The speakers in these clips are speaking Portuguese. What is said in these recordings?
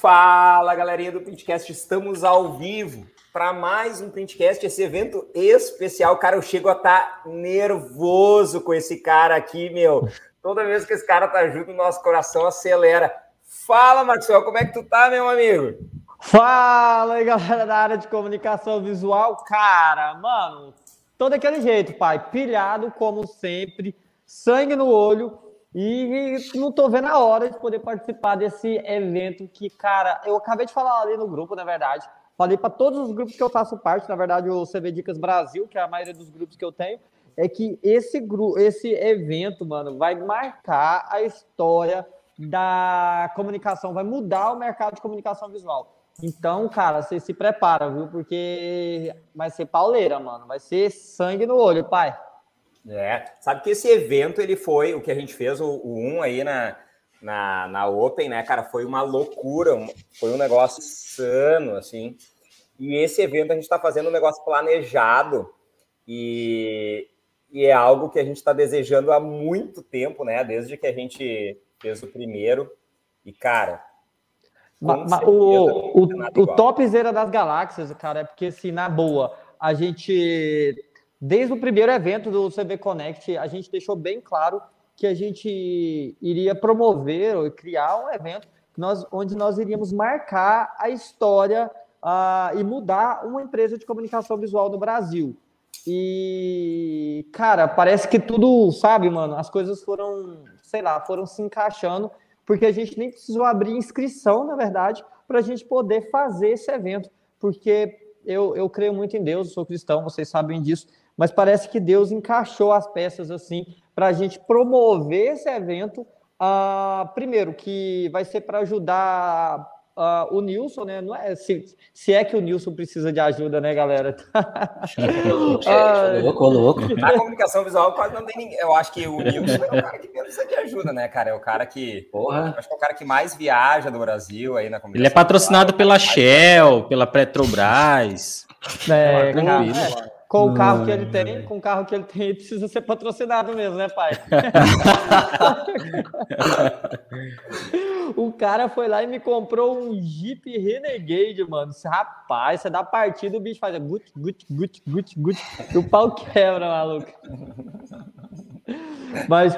Fala, galerinha do Printcast, estamos ao vivo para mais um Printcast, esse evento especial. Cara, eu chego a estar tá nervoso com esse cara aqui, meu. Toda vez que esse cara tá junto, nosso coração acelera. Fala, Maxwell, como é que tu tá, meu amigo? Fala aí, galera da área de comunicação visual. Cara, mano, todo aquele jeito, pai. Pilhado, como sempre, sangue no olho. E não tô vendo a hora de poder participar desse evento que, cara, eu acabei de falar ali no grupo, na verdade. Falei para todos os grupos que eu faço parte, na verdade, o CV Dicas Brasil, que é a maioria dos grupos que eu tenho, é que esse, grupo, esse evento, mano, vai marcar a história da comunicação, vai mudar o mercado de comunicação visual. Então, cara, você se prepara, viu? Porque vai ser pauleira, mano. Vai ser sangue no olho, pai. É, sabe que esse evento, ele foi, o que a gente fez, o, o 1 aí na, na, na Open, né, cara, foi uma loucura, foi um negócio sano, assim. E esse evento a gente está fazendo um negócio planejado e, e é algo que a gente está desejando há muito tempo, né, desde que a gente fez o primeiro. E, cara, mas, mas o, o, o topzera das galáxias, cara, é porque, assim, na boa, a gente, desde o primeiro evento do CV Connect, a gente deixou bem claro que a gente iria promover ou criar um evento nós, onde nós iríamos marcar a história uh, e mudar uma empresa de comunicação visual no Brasil. E, cara, parece que tudo, sabe, mano, as coisas foram, sei lá, foram se encaixando porque a gente nem precisou abrir inscrição, na verdade, para a gente poder fazer esse evento, porque eu, eu creio muito em Deus, sou cristão, vocês sabem disso, mas parece que Deus encaixou as peças assim para a gente promover esse evento. Uh, primeiro, que vai ser para ajudar uh, o Nilson, né? Não é, se, se é que o Nilson precisa de ajuda, né, galera? ah, louco, louco. Na comunicação visual quase não tem ninguém. Eu acho que o Nilson é o cara que precisa de ajuda, né, cara? É o cara que. Porra. Acho que é o cara que mais viaja do Brasil aí na comunicação. Ele é patrocinado visual, pela Shell, pela Petrobras. É, cara, com o carro que ele tem, com o carro que ele tem, ele precisa ser patrocinado mesmo, né, pai? o cara foi lá e me comprou um Jeep Renegade, mano. Rapaz, você dá partida, o bicho faz gut, gut, gut, gut, gut, e o pau quebra, maluco. Mas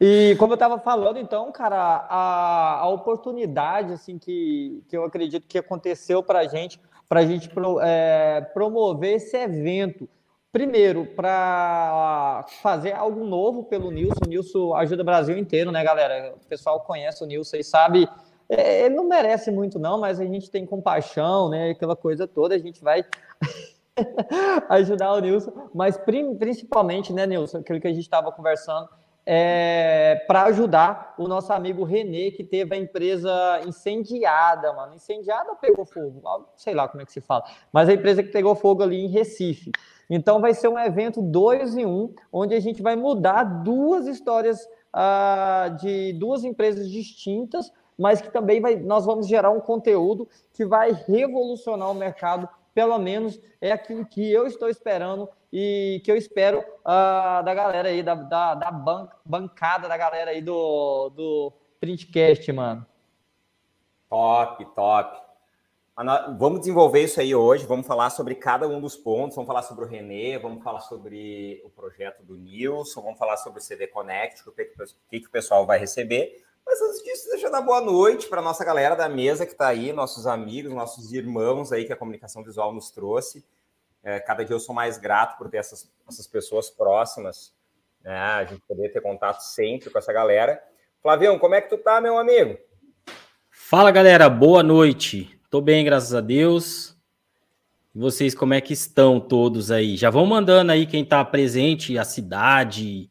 e como eu estava falando, então, cara, a, a oportunidade assim que, que eu acredito que aconteceu para a gente para a gente pro, é, promover esse evento. Primeiro, para fazer algo novo pelo Nilson. O Nilson ajuda o Brasil inteiro, né, galera? O pessoal conhece o Nilson e sabe. É, ele não merece muito, não, mas a gente tem compaixão, né? Aquela coisa toda, a gente vai ajudar o Nilson. Mas principalmente, né, Nilson, aquilo que a gente estava conversando, é, para ajudar o nosso amigo Renê, que teve a empresa incendiada, mano. Incendiada pegou fogo, sei lá como é que se fala, mas a empresa que pegou fogo ali em Recife. Então vai ser um evento dois em um, onde a gente vai mudar duas histórias uh, de duas empresas distintas, mas que também vai, nós vamos gerar um conteúdo que vai revolucionar o mercado pelo menos é aquilo que eu estou esperando e que eu espero uh, da galera aí, da, da, da ban bancada da galera aí do, do Printcast, mano. Top, top. Vamos desenvolver isso aí hoje, vamos falar sobre cada um dos pontos, vamos falar sobre o Renê, vamos falar sobre o projeto do Nilson, vamos falar sobre o CD Connect, o que, que, o pessoal vai receber. Mas antes disso, deixa eu dar boa noite para a nossa galera da mesa que está aí, nossos amigos, nossos irmãos aí que a comunicação visual nos trouxe. É, cada dia eu sou mais grato por ter essas, essas pessoas próximas, né? A gente poder ter contato sempre com essa galera. Flavião, como é que tu tá, meu amigo? Fala, galera, boa noite. Tô bem, graças a Deus. E vocês, como é que estão todos aí? Já vão mandando aí quem tá presente, a cidade.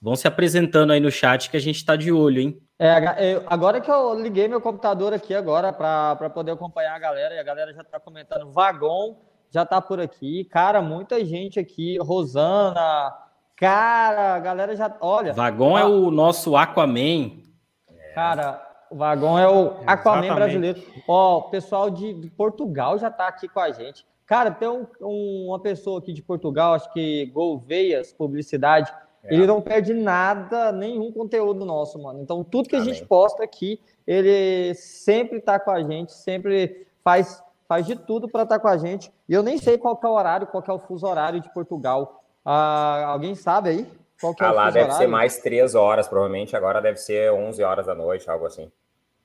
Vão se apresentando aí no chat que a gente tá de olho, hein? É, agora que eu liguei meu computador aqui agora para poder acompanhar a galera, e a galera já está comentando, Vagon já está por aqui, cara, muita gente aqui, Rosana, cara, a galera já, olha... Vagon é o nosso Aquaman. Cara, o Vagon é o Aquaman Exatamente. brasileiro. Ó, o pessoal de, de, Portugal já está aqui com a gente. Cara, tem um, um, uma pessoa aqui de Portugal, acho que Golveias Publicidade, É. Ele não perde nada, nenhum conteúdo nosso, mano. Então, tudo que a gente posta aqui, ele sempre tá com a gente, sempre faz, faz de tudo para estar tá com a gente. E eu nem sei qual é o horário, qual é o fuso horário de Portugal. Ah, alguém sabe aí? Qual que é ah, lá deve horário? ser mais três horas, provavelmente. Agora deve ser 11 horas da noite, algo assim.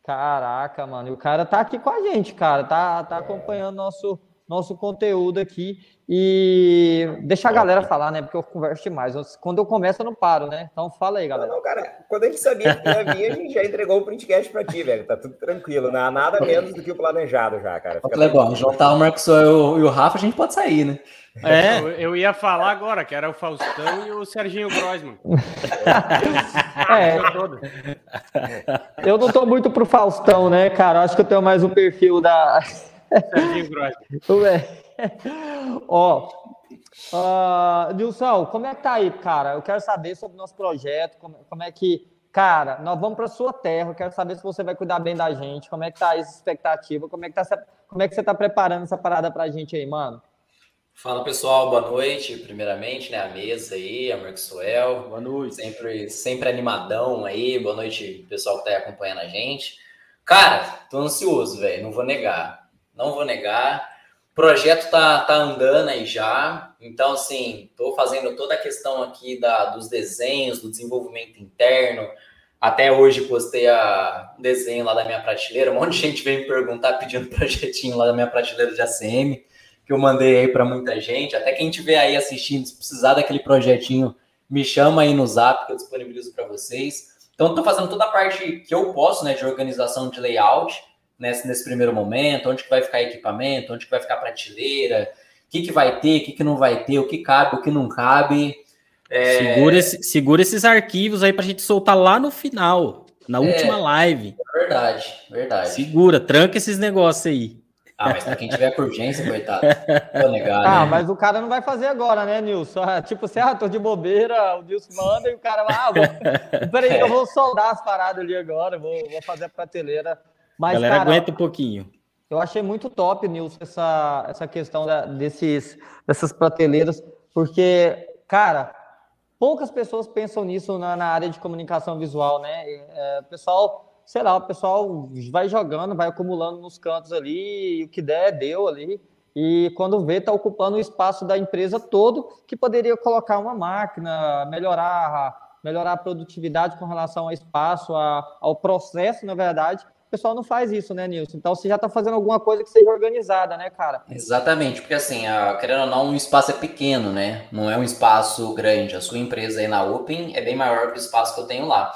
Caraca, mano. E o cara tá aqui com a gente, cara. Tá, tá acompanhando nosso nosso conteúdo aqui e deixar a galera falar, né? Porque eu converso demais. Quando eu começo, eu não paro, né? Então fala aí, galera. Não, não cara, quando a gente sabia que ia vir, a gente já entregou o printcast pra ti, velho. Tá tudo tranquilo, não nada menos do que o planejado já, cara. Fica legal, juntar o Marcos e o Rafa, a gente pode sair, né? É, eu, eu, ia falar agora, que era o Faustão e o Serginho Grossman. é, eu não tô muito pro Faustão, né, cara? Acho que eu tenho mais o perfil da Ó, uh, Nilson, como é que tá aí, cara? Eu quero saber sobre o nosso projeto, como, como é que. Cara, nós vamos para sua terra, eu quero saber se você vai cuidar bem da gente, como é que tá essa expectativa, como é que, tá, como é que você tá preparando essa parada pra gente aí, mano? Fala pessoal, boa noite. Primeiramente, né, a mesa aí, a Maxwell. Boa noite. Sempre, sempre animadão aí. Boa noite, pessoal que tá aí acompanhando a gente. Cara, tô ansioso, velho, não vou negar não vou negar. O projeto tá, tá andando aí já, então, assim, estou fazendo toda a questão aqui da, dos desenhos, do desenvolvimento interno. Até hoje postei a, um desenho lá da minha prateleira. Um monte de gente veio me perguntar pedindo projetinho lá da minha prateleira de ACM, que eu mandei aí para muita gente. Até quem estiver aí assistindo, se precisar daquele projetinho, me chama aí no zap que eu disponibilizo para vocês. Então, estou fazendo toda a parte que eu posso, né, de organização de layout nesse, nesse primeiro momento, onde que vai ficar equipamento, onde que vai ficar prateleira, o que, que vai ter, o que, que não vai ter, o que cabe, o que não cabe. É... Segura, esse, segura esses arquivos aí para a gente soltar lá no final, na é, última live. Verdade, verdade. Segura, tranca esses negócios aí. Ah, mas pra quem tiver por urgência, coitado. Tô negado, ah, né? mas o cara não vai fazer agora, né, Nilson? Tipo, você, ah, tô de bobeira, o Nilson manda e o cara vai, ah, vou... peraí, é. eu vou soldar as paradas ali agora, vou, vou fazer a prateleira. Mas, Galera, cara, aguenta um pouquinho. Eu achei muito top, Nilson, essa, essa questão da, desses, dessas prateleiras, porque, cara, poucas pessoas pensam nisso na, na área de comunicação visual, né? É, pessoal, sei lá, o pessoal vai jogando, vai acumulando nos cantos ali, e o que der, deu ali. E quando vê, está ocupando o espaço da empresa todo, que poderia colocar uma máquina, melhorar, melhorar a produtividade com relação ao espaço, a, ao processo, na verdade, pessoal não faz isso, né, Nilson? Então você já está fazendo alguma coisa que seja organizada, né, cara? Exatamente, porque assim, a, querendo ou não, um espaço é pequeno, né? Não é um espaço grande. A sua empresa aí na Open é bem maior que o espaço que eu tenho lá.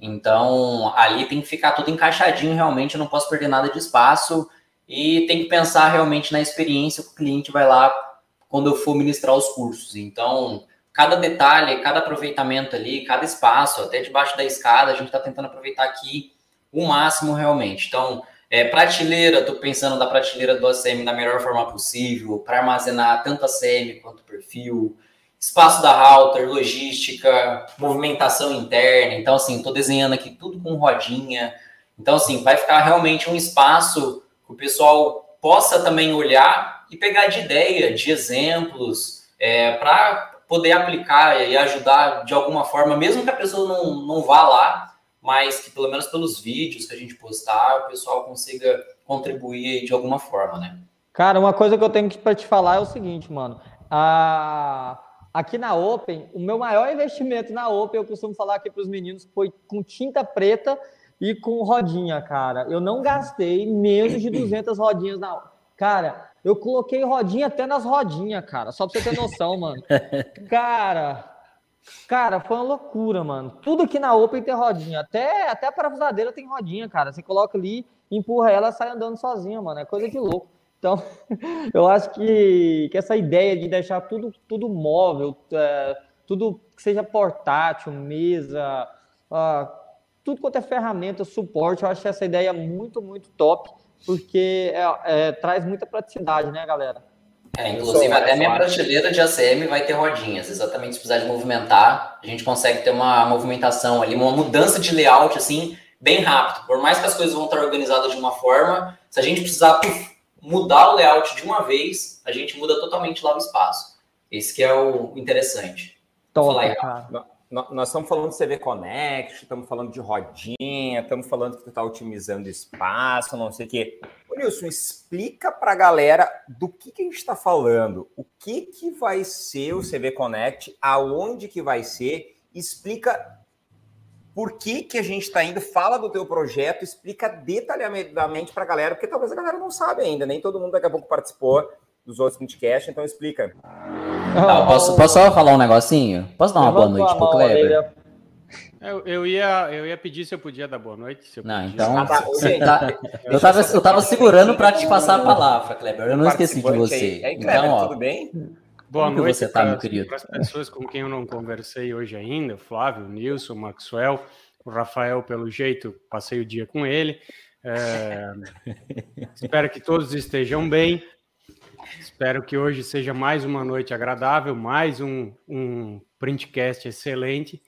Então, ali tem que ficar tudo encaixadinho, realmente, eu não posso perder nada de espaço e tem que pensar realmente na experiência que o cliente vai lá quando eu for ministrar os cursos. Então, cada detalhe, cada aproveitamento ali, cada espaço, até debaixo da escada, a gente está tentando aproveitar aqui o máximo realmente. Então, é, prateleira, estou pensando da prateleira do ACM da melhor forma possível, para armazenar tanto ACM quanto perfil, espaço da router, logística, movimentação interna. Então, assim, estou desenhando aqui tudo com rodinha. Então, assim, vai ficar realmente um espaço que o pessoal possa também olhar e pegar de ideia, de exemplos, é, para poder aplicar e ajudar de alguma forma, mesmo que a pessoa não, não vá lá, mas que pelo menos pelos vídeos que a gente postar, o pessoal consiga contribuir de alguma forma, né? Cara, uma coisa que eu tenho para te falar é o seguinte, mano. A... Aqui na Open, o meu maior investimento na Open, eu costumo falar aqui para os meninos, foi com tinta preta e com rodinha, cara. Eu não gastei menos de 200 rodinhas na Cara, eu coloquei rodinha até nas rodinhas, cara. Só para você ter noção, mano. Cara, Cara, foi uma loucura, mano. Tudo aqui na Open tem rodinha. Até, até a parafusadeira tem rodinha, cara. Você coloca ali, empurra ela, sai andando sozinha, mano. É coisa de louco. Então, eu acho que, que essa ideia de deixar tudo, tudo móvel, é, tudo que seja portátil, mesa, uh, tudo quanto é ferramenta, suporte, eu acho essa ideia muito, muito top, porque é, é, traz muita praticidade, né, galera? É, inclusive, até a minha prateleira de ACM vai ter rodinhas. Exatamente, se precisar de movimentar, a gente consegue ter uma movimentação ali, uma mudança de layout, assim, bem rápido. Por mais que as coisas vão estar organizadas de uma forma, se a gente precisar puf, mudar o layout de uma vez, a gente muda totalmente lá o espaço. Esse que é o interessante. Top, cara. Nós estamos falando de CV Connect, estamos falando de rodinha, estamos falando que tu está otimizando espaço, não sei o quê. Ô, Nilson, explica para a galera do que, que a gente está falando, o que, que vai ser o CV Connect, aonde que vai ser, explica por que, que a gente está indo, fala do teu projeto, explica detalhadamente para a galera, porque talvez a galera não sabe ainda, nem todo mundo daqui a pouco participou dos outros podcasts, então explica. Não, posso, posso só falar um negocinho? Posso dar uma boa noite pro Kleber? Eu, eu, ia, eu ia pedir se eu podia dar boa noite. Se eu não, então. Ah, tá, tá, eu, tava, eu tava segurando para te passar a palavra, Kleber. Eu não esqueci de você. Aí, aí, Kleber, então, ó, tudo bem? Boa Como noite você tá, meu querido? para as pessoas com quem eu não conversei hoje ainda, o Flávio, o Nilson, o Maxwell, o Rafael, pelo jeito, passei o dia com ele. É... espero que todos estejam bem. Espero que hoje seja mais uma noite agradável, mais um, um printcast excelente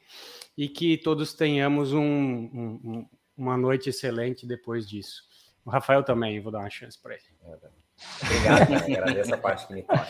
e que todos tenhamos um, um, uma noite excelente depois disso. O Rafael também, vou dar uma chance para ele. Obrigado, agradeço a parte que me toca.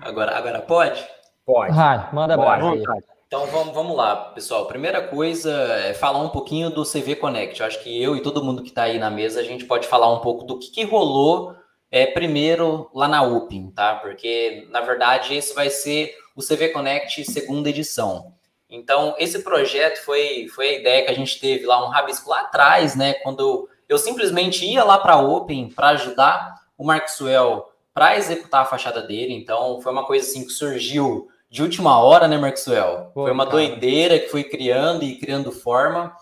Agora, agora pode? Pode. Vai, manda pode. Então vamos, vamos lá, pessoal. Primeira coisa é falar um pouquinho do CV Connect. Eu acho que eu e todo mundo que está aí na mesa, a gente pode falar um pouco do que, que rolou é, primeiro lá na UPIM, tá? Porque, na verdade, esse vai ser o CV Connect segunda edição. Então, esse projeto foi, foi a ideia que a gente teve lá, um rabisco lá atrás, né? Quando eu simplesmente ia lá para a Open para ajudar o Maxwell para executar a fachada dele. Então, foi uma coisa assim que surgiu de última hora, né, Maxwell? Pô, foi uma cara. doideira que foi criando e criando forma.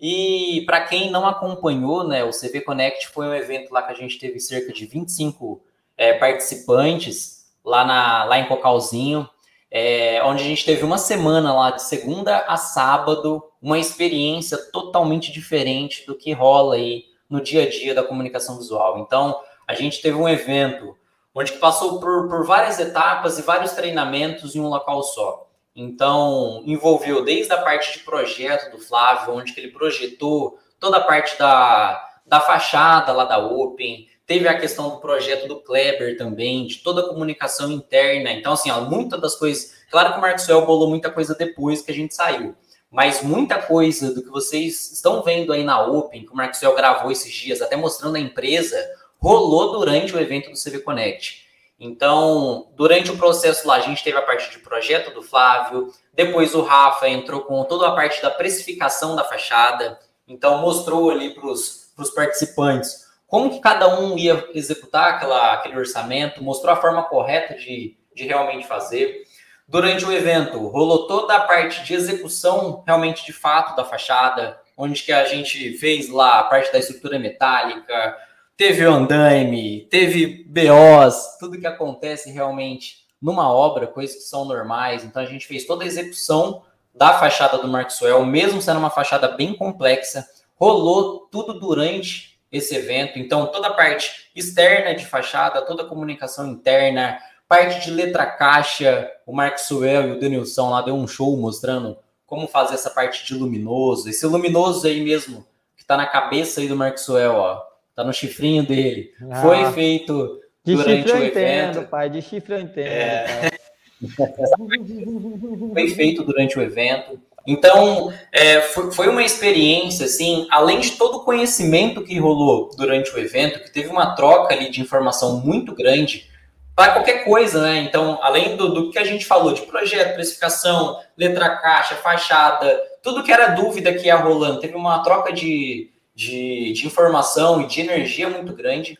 E para quem não acompanhou, né, o CV Connect foi um evento lá que a gente teve cerca de 25 é, participantes lá, na, lá em Cocalzinho, é, onde a gente teve uma semana lá, de segunda a sábado, uma experiência totalmente diferente do que rola aí no dia a dia da comunicação visual. Então, a gente teve um evento onde passou por, por várias etapas e vários treinamentos em um local só. Então, envolveu desde a parte de projeto do Flávio, onde ele projetou toda a parte da, da fachada lá da Open, teve a questão do projeto do Kleber também, de toda a comunicação interna. Então, assim, ó, das coisas. Claro que o Marcel bolou muita coisa depois que a gente saiu, mas muita coisa do que vocês estão vendo aí na Open, que o Marcel gravou esses dias, até mostrando a empresa, rolou durante o evento do CV Connect. Então, durante o processo lá, a gente teve a parte de projeto do Flávio, depois o Rafa entrou com toda a parte da precificação da fachada, então mostrou ali para os participantes como que cada um ia executar aquela, aquele orçamento, mostrou a forma correta de, de realmente fazer. Durante o evento, rolou toda a parte de execução realmente de fato da fachada, onde que a gente fez lá a parte da estrutura metálica, teve andaime, teve BOs, tudo que acontece realmente numa obra, coisas que são normais. Então a gente fez toda a execução da fachada do Maxwell, mesmo sendo uma fachada bem complexa, rolou tudo durante esse evento. Então toda a parte externa de fachada, toda a comunicação interna, parte de letra caixa, o Maxwell e o Denilson lá deu um show mostrando como fazer essa parte de luminoso. Esse luminoso aí mesmo que está na cabeça aí do Maxwell, ó tá no chifrinho dele. Ah, Foi feito durante o evento. Entendo, pai, de chifre eu entendo. É... foi feito durante o evento. Então, é, foi, foi, uma experiência, assim, além de todo o conhecimento que rolou durante o evento, que teve uma troca ali de informação muito grande para qualquer coisa, né? Então, além do, do que a gente falou de projeto, precificação, letra caixa, fachada, tudo que era dúvida que ia rolando, teve uma troca de, de, de informação e de energia muito grande.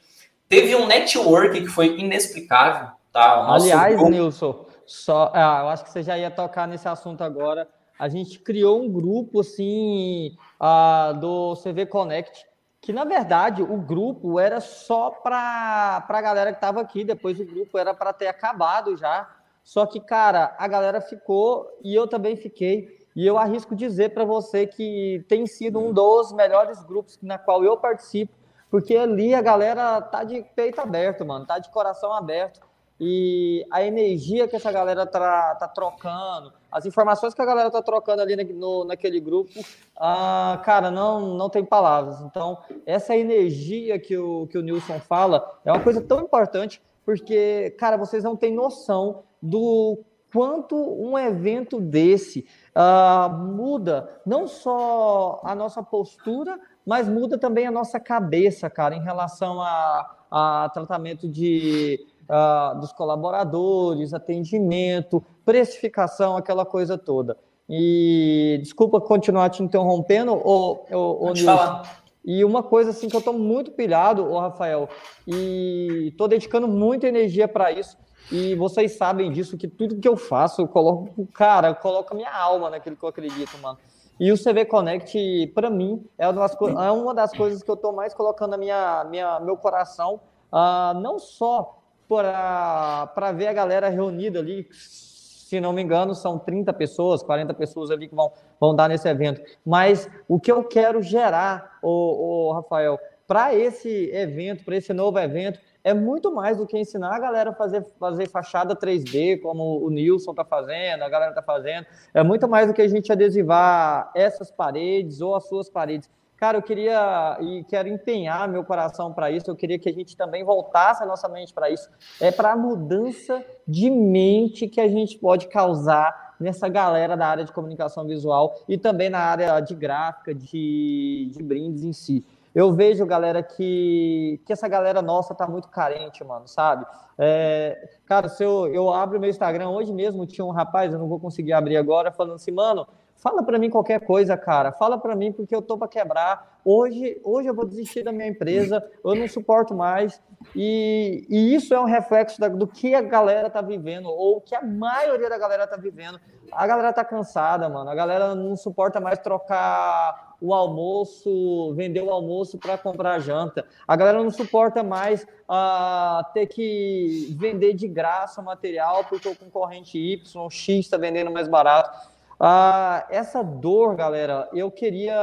Teve um network que foi inexplicável. Tá? Aliás, grupo... Nilson, só, ah, eu acho que você já ia tocar nesse assunto agora. A gente criou um grupo assim uh, do CV Connect, que na verdade o grupo era só para a galera que estava aqui, depois o grupo era para ter acabado já. Só que, cara, a galera ficou e eu também fiquei. E eu arrisco dizer para você que tem sido um dos melhores grupos na qual eu participo, porque ali a galera tá de peito aberto, mano, tá de coração aberto. E a energia que essa galera tá, tá trocando, as informações que a galera tá trocando ali no, naquele grupo, ah, cara, não, não tem palavras. Então, essa energia que o, que o Nilson fala é uma coisa tão importante, porque, cara, vocês não têm noção do quanto um evento desse uh, muda não só a nossa postura, mas muda também a nossa cabeça, cara, em relação a, a tratamento de, uh, dos colaboradores, atendimento, precificação, aquela coisa toda. E desculpa continuar te interrompendo, ô Nilson. E uma coisa assim que eu estou muito pilhado, ô Rafael, e estou dedicando muita energia para isso. E vocês sabem disso, que tudo que eu faço, eu coloco, cara, eu coloco a minha alma naquilo que eu acredito, mano. E o CV Connect, para mim, é uma, das, é uma das coisas que eu estou mais colocando a minha, minha, meu coração, uh, não só para ver a galera reunida ali, se não me engano, são 30 pessoas, 40 pessoas ali que vão, vão dar nesse evento. Mas o que eu quero gerar, o, o Rafael, para esse evento, para esse novo evento, é muito mais do que ensinar a galera a fazer, fazer fachada 3D, como o Nilson está fazendo, a galera está fazendo. É muito mais do que a gente adesivar essas paredes ou as suas paredes. Cara, eu queria e quero empenhar meu coração para isso. Eu queria que a gente também voltasse a nossa mente para isso. É para a mudança de mente que a gente pode causar nessa galera da área de comunicação visual e também na área de gráfica, de, de brindes em si. Eu vejo, galera, que, que essa galera nossa tá muito carente, mano, sabe? É, cara, se eu, eu abro meu Instagram, hoje mesmo tinha um rapaz, eu não vou conseguir abrir agora, falando assim, mano, fala para mim qualquer coisa, cara. Fala para mim porque eu tô para quebrar. Hoje, hoje eu vou desistir da minha empresa, eu não suporto mais. E, e isso é um reflexo da, do que a galera tá vivendo, ou que a maioria da galera tá vivendo. A galera tá cansada, mano. A galera não suporta mais trocar o almoço, vender o almoço para comprar janta. A galera não suporta mais uh, ter que vender de graça o material porque o concorrente Y, X está vendendo mais barato. Uh, essa dor, galera, eu queria.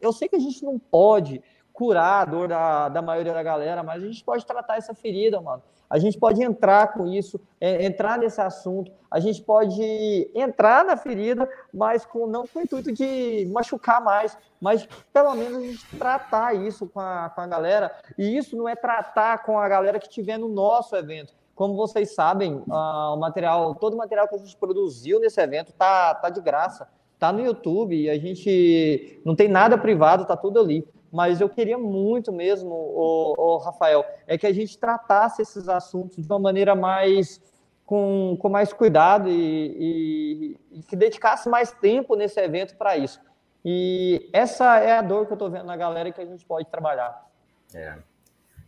Eu sei que a gente não pode curar a dor da, da maioria da galera, mas a gente pode tratar essa ferida, mano. A gente pode entrar com isso, é, entrar nesse assunto, a gente pode entrar na ferida, mas com, não com o intuito de machucar mais, mas pelo menos a gente tratar isso com a, com a galera. E isso não é tratar com a galera que estiver no nosso evento. Como vocês sabem, uh, o material, todo o material que a gente produziu nesse evento tá, tá de graça, tá no YouTube, e a gente não tem nada privado, tá tudo ali mas eu queria muito mesmo, o, o, Rafael, é que a gente tratasse esses assuntos de uma maneira mais com, com mais cuidado e, e, e que dedicasse mais tempo nesse evento para isso. E essa é a dor que eu estou vendo na galera que a gente pode trabalhar. É.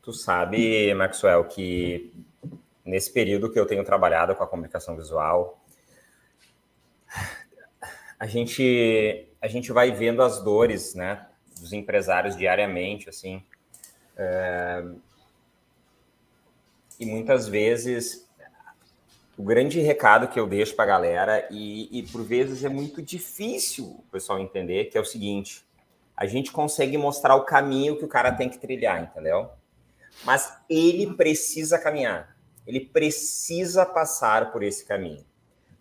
Tu sabe, Maxwell, que nesse período que eu tenho trabalhado com a comunicação visual, a gente a gente vai vendo as dores, né? Dos empresários diariamente, assim. É... E muitas vezes o grande recado que eu deixo para a galera, e, e por vezes é muito difícil o pessoal entender, que é o seguinte: a gente consegue mostrar o caminho que o cara tem que trilhar, entendeu? Mas ele precisa caminhar, ele precisa passar por esse caminho.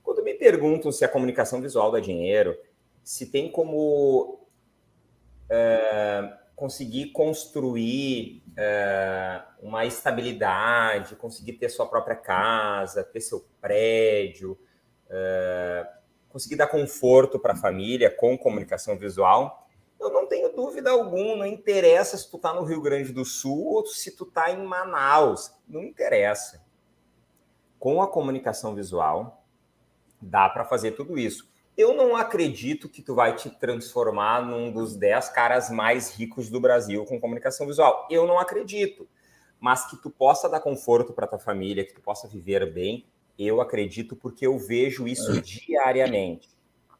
Quando me perguntam se a comunicação visual dá dinheiro, se tem como é, conseguir construir é, uma estabilidade, conseguir ter sua própria casa, ter seu prédio, é, conseguir dar conforto para a família com comunicação visual, eu não tenho dúvida alguma, não interessa se tu está no Rio Grande do Sul ou se tu está em Manaus, não interessa. Com a comunicação visual, dá para fazer tudo isso eu não acredito que tu vai te transformar num dos 10 caras mais ricos do Brasil com comunicação visual. Eu não acredito. Mas que tu possa dar conforto para tua família, que tu possa viver bem, eu acredito porque eu vejo isso diariamente.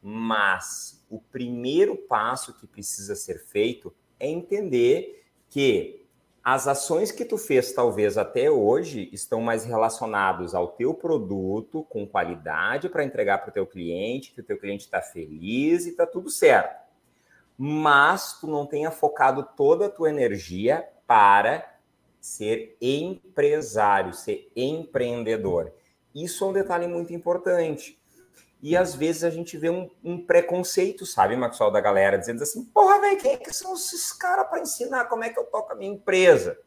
Mas o primeiro passo que precisa ser feito é entender que as ações que tu fez talvez até hoje estão mais relacionados ao teu produto com qualidade para entregar para o teu cliente, que o teu cliente está feliz e está tudo certo. Mas tu não tenha focado toda a tua energia para ser empresário, ser empreendedor. Isso é um detalhe muito importante. E às vezes a gente vê um, um preconceito, sabe, Maxwell, da galera, dizendo assim: porra, velho, quem é que são esses caras para ensinar como é que eu toco a minha empresa?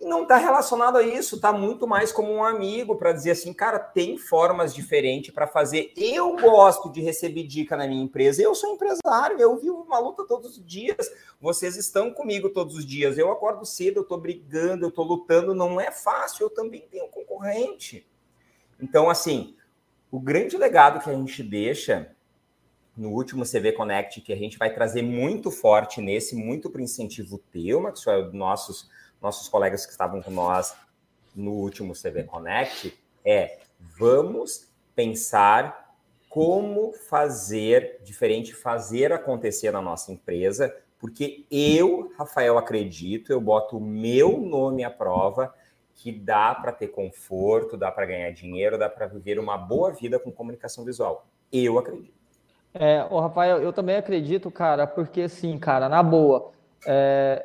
E não está relacionado a isso, está muito mais como um amigo para dizer assim, cara, tem formas diferentes para fazer. Eu gosto de receber dica na minha empresa. Eu sou empresário, eu vivo uma luta todos os dias. Vocês estão comigo todos os dias. Eu acordo cedo, eu estou brigando, eu estou lutando. Não é fácil, eu também tenho concorrente. Então, assim, o grande legado que a gente deixa no último CV Connect, que a gente vai trazer muito forte nesse, muito para incentivo teu, Maxwell, nossos, nossos colegas que estavam com nós no último CV Connect, é vamos pensar como fazer diferente, fazer acontecer na nossa empresa, porque eu, Rafael, acredito, eu boto o meu nome à prova que dá para ter conforto, dá para ganhar dinheiro, dá para viver uma boa vida com comunicação visual. Eu acredito. É, o Rafael, eu também acredito, cara, porque assim, cara, na boa, é,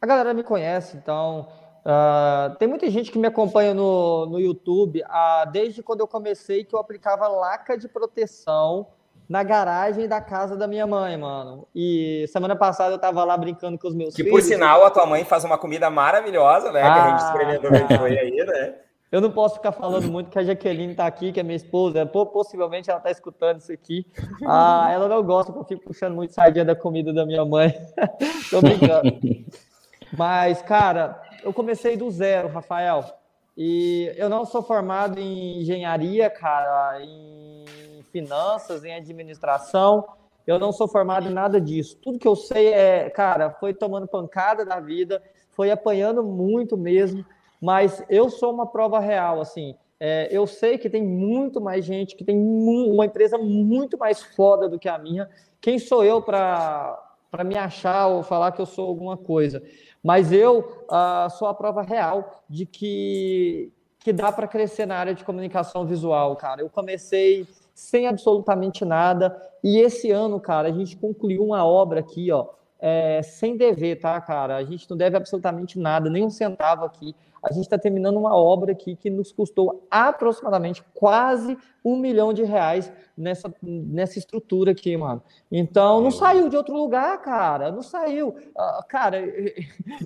a galera me conhece, então uh, tem muita gente que me acompanha no, no YouTube uh, desde quando eu comecei que eu aplicava laca de proteção na garagem da casa da minha mãe, mano. E semana passada eu tava lá brincando com os meus que, filhos. Que por sinal a tua mãe faz uma comida maravilhosa, né? Ah, que a gente experimentou aí, né? Eu não posso ficar falando muito que a Jaqueline está aqui, que é minha esposa. Possivelmente ela está escutando isso aqui. Ah, ela não gosta que eu fico puxando muito sardinha da comida da minha mãe. Tô brincando. Mas, cara, eu comecei do zero, Rafael. E eu não sou formado em engenharia, cara, em finanças, em administração. Eu não sou formado em nada disso. Tudo que eu sei é, cara, foi tomando pancada da vida, foi apanhando muito mesmo mas eu sou uma prova real, assim. É, eu sei que tem muito mais gente, que tem uma empresa muito mais foda do que a minha. Quem sou eu para me achar ou falar que eu sou alguma coisa? Mas eu uh, sou a prova real de que, que dá para crescer na área de comunicação visual, cara. Eu comecei sem absolutamente nada e esse ano, cara, a gente concluiu uma obra aqui, ó, é, sem dever, tá, cara? A gente não deve absolutamente nada, nem um centavo aqui a gente está terminando uma obra aqui que nos custou aproximadamente quase um milhão de reais nessa, nessa estrutura aqui, mano. Então, não saiu de outro lugar, cara. Não saiu. Uh, cara,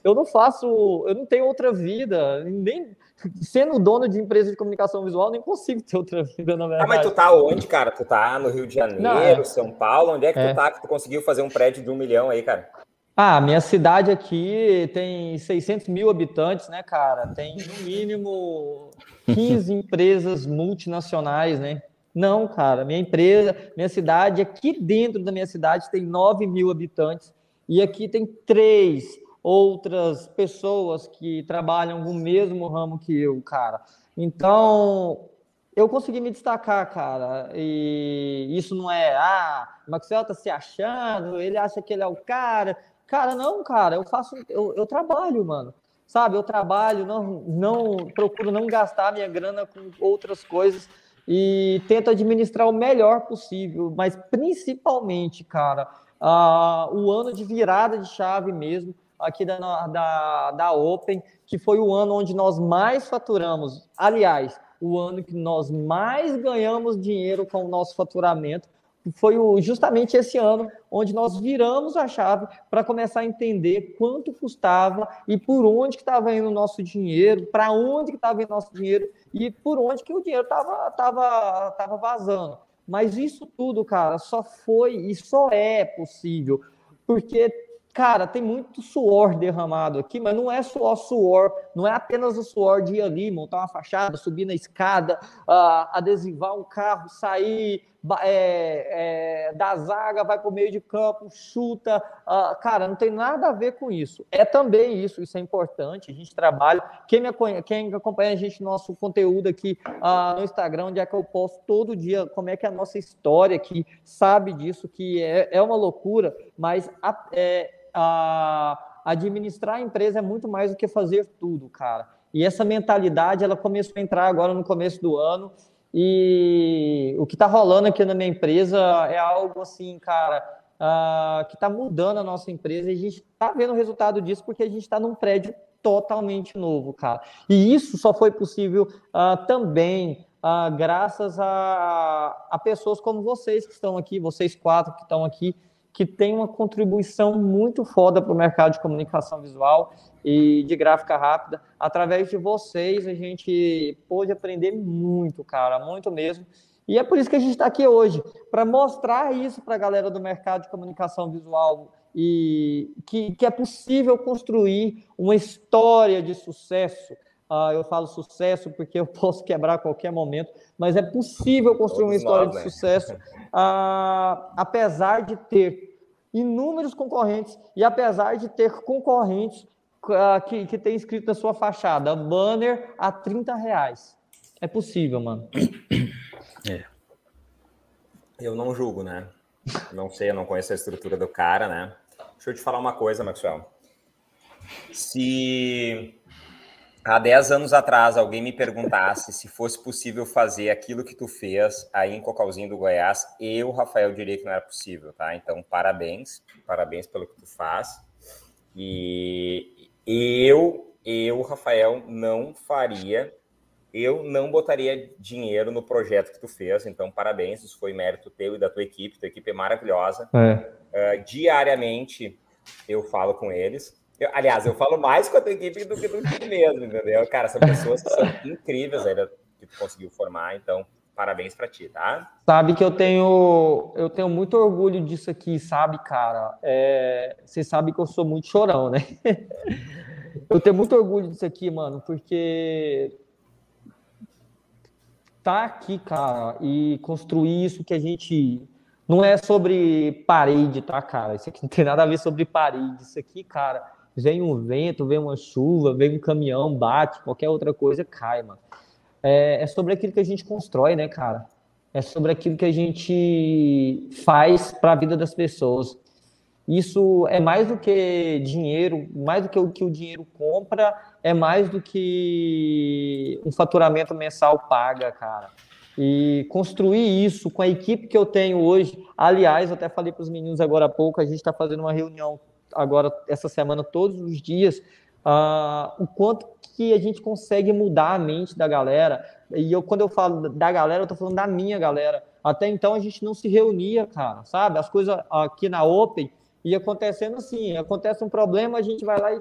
eu não faço, eu não tenho outra vida, nem sendo dono de empresa de comunicação visual, nem consigo ter outra vida, na verdade. Ah, mas tu tá onde, cara? Tu tá no Rio de Janeiro, não, é. São Paulo? Onde é que é. tu tá que tu conseguiu fazer um prédio de um milhão aí, cara? Ah, minha cidade aqui tem 600 mil habitantes, né, cara? Tem no mínimo 15 empresas multinacionais, né? Não, cara, minha empresa, minha cidade, aqui dentro da minha cidade tem 9 mil habitantes e aqui tem três outras pessoas que trabalham no mesmo ramo que eu, cara. Então, eu consegui me destacar, cara, e isso não é, ah, Maxwell tá se achando, ele acha que ele é o cara, Cara, não, cara, eu faço, eu, eu trabalho, mano. Sabe, eu trabalho, não, não procuro não gastar minha grana com outras coisas e tento administrar o melhor possível, mas principalmente, cara, uh, o ano de virada de chave mesmo, aqui da, da, da Open, que foi o ano onde nós mais faturamos. Aliás, o ano que nós mais ganhamos dinheiro com o nosso faturamento foi justamente esse ano onde nós viramos a chave para começar a entender quanto custava e por onde que estava indo o nosso dinheiro, para onde que estava indo o nosso dinheiro e por onde que o dinheiro estava tava, tava vazando. Mas isso tudo, cara, só foi e só é possível porque Cara, tem muito suor derramado aqui, mas não é só suor, não é apenas o suor de ir ali, montar uma fachada, subir na escada, uh, adesivar um carro, sair é, é, da zaga, vai para o meio de campo, chuta. Uh, cara, não tem nada a ver com isso. É também isso, isso é importante, a gente trabalha. Quem, me, quem acompanha a gente no nosso conteúdo aqui uh, no Instagram, onde é que eu posto todo dia como é que é a nossa história aqui, sabe disso, que é, é uma loucura, mas a, é, a, administrar a empresa é muito mais do que fazer tudo, cara. E essa mentalidade, ela começou a entrar agora no começo do ano. E o que está rolando aqui na minha empresa é algo assim, cara, uh, que está mudando a nossa empresa. E a gente está vendo o resultado disso porque a gente está num prédio totalmente novo, cara. E isso só foi possível uh, também uh, graças a, a pessoas como vocês que estão aqui, vocês quatro que estão aqui, que tem uma contribuição muito foda para o mercado de comunicação visual e de gráfica rápida. Através de vocês, a gente pôde aprender muito, cara, muito mesmo. E é por isso que a gente está aqui hoje, para mostrar isso para a galera do mercado de comunicação visual e que, que é possível construir uma história de sucesso. Uh, eu falo sucesso porque eu posso quebrar a qualquer momento, mas é possível construir Todos uma história nós, de né? sucesso, uh, apesar de ter inúmeros concorrentes e apesar de ter concorrentes que, que tem escrito na sua fachada banner a 30 reais. É possível, mano. É. Eu não julgo, né? Não sei, eu não conheço a estrutura do cara, né? Deixa eu te falar uma coisa, Maxwell. Se há 10 anos atrás alguém me perguntasse se fosse possível fazer aquilo que tu fez aí em Cocalzinho do Goiás, eu, Rafael, diria que não era possível, tá? Então, parabéns, parabéns pelo que tu faz. E eu, eu, Rafael, não faria eu não botaria dinheiro no projeto que tu fez, então parabéns, isso foi mérito teu e da tua equipe, tua equipe é maravilhosa. É. Uh, diariamente eu falo com eles. Eu, aliás, eu falo mais com a tua equipe do que do time mesmo, entendeu? Cara, são pessoas que são incríveis aí que tu conseguiu formar, então parabéns para ti, tá? Sabe que eu tenho eu tenho muito orgulho disso aqui, sabe, cara? É, você sabe que eu sou muito chorão, né? eu tenho muito orgulho disso aqui, mano, porque tá aqui, cara, e construir isso que a gente. Não é sobre parede, tá, cara? Isso aqui não tem nada a ver sobre parede. Isso aqui, cara, vem um vento, vem uma chuva, vem um caminhão, bate, qualquer outra coisa cai, mano. É, é sobre aquilo que a gente constrói, né, cara? É sobre aquilo que a gente faz para a vida das pessoas. Isso é mais do que dinheiro, mais do que o que o dinheiro compra, é mais do que um faturamento mensal paga, cara. E construir isso com a equipe que eu tenho hoje. Aliás, até falei para os meninos agora há pouco, a gente está fazendo uma reunião agora, essa semana, todos os dias, uh, o quanto que a gente consegue mudar a mente da galera. E eu, quando eu falo da galera, eu estou falando da minha galera. Até então a gente não se reunia, cara, sabe? As coisas aqui na Open e acontecendo assim, acontece um problema, a gente vai lá e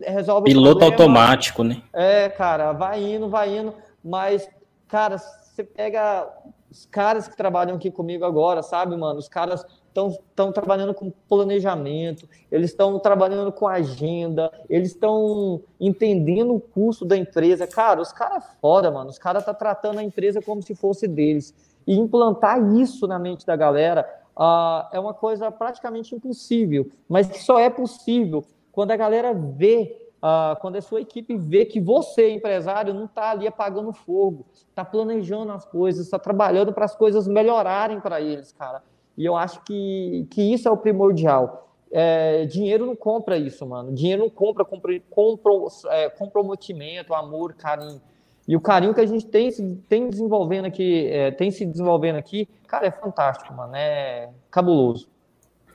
resolve Piloto automático, né? É, cara, vai indo, vai indo, mas, cara, você pega os caras que trabalham aqui comigo agora, sabe, mano? Os caras estão trabalhando com planejamento, eles estão trabalhando com agenda, eles estão entendendo o custo da empresa. Cara, os caras é foda, mano. Os caras estão tá tratando a empresa como se fosse deles. E implantar isso na mente da galera, uh, é uma coisa praticamente impossível, mas só é possível quando a galera vê, uh, quando a sua equipe vê que você, empresário, não está ali apagando fogo, está planejando as coisas, está trabalhando para as coisas melhorarem para eles, cara. E eu acho que, que isso é o primordial. É, dinheiro não compra isso, mano. Dinheiro não compra, compra, compra é, comprometimento, amor, carinho. E o carinho que a gente tem, tem desenvolvendo aqui, é, tem se desenvolvendo aqui, cara, é fantástico, mano. É cabuloso.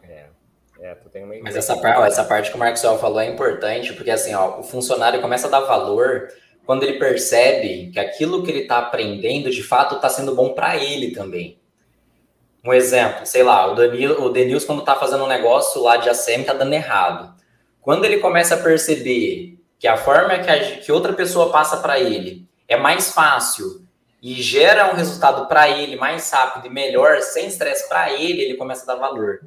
É, é tu tem uma... Mas essa, parte, essa parte que o Marcos falou é importante, porque assim, ó, o funcionário começa a dar valor quando ele percebe que aquilo que ele está aprendendo, de fato, está sendo bom para ele também. Um exemplo, sei lá, o, Danilo, o Denils, quando está fazendo um negócio lá de ACM, está dando errado. Quando ele começa a perceber que a forma que, a, que outra pessoa passa para ele é mais fácil e gera um resultado para ele mais rápido e melhor, sem estresse para ele, ele começa a dar valor.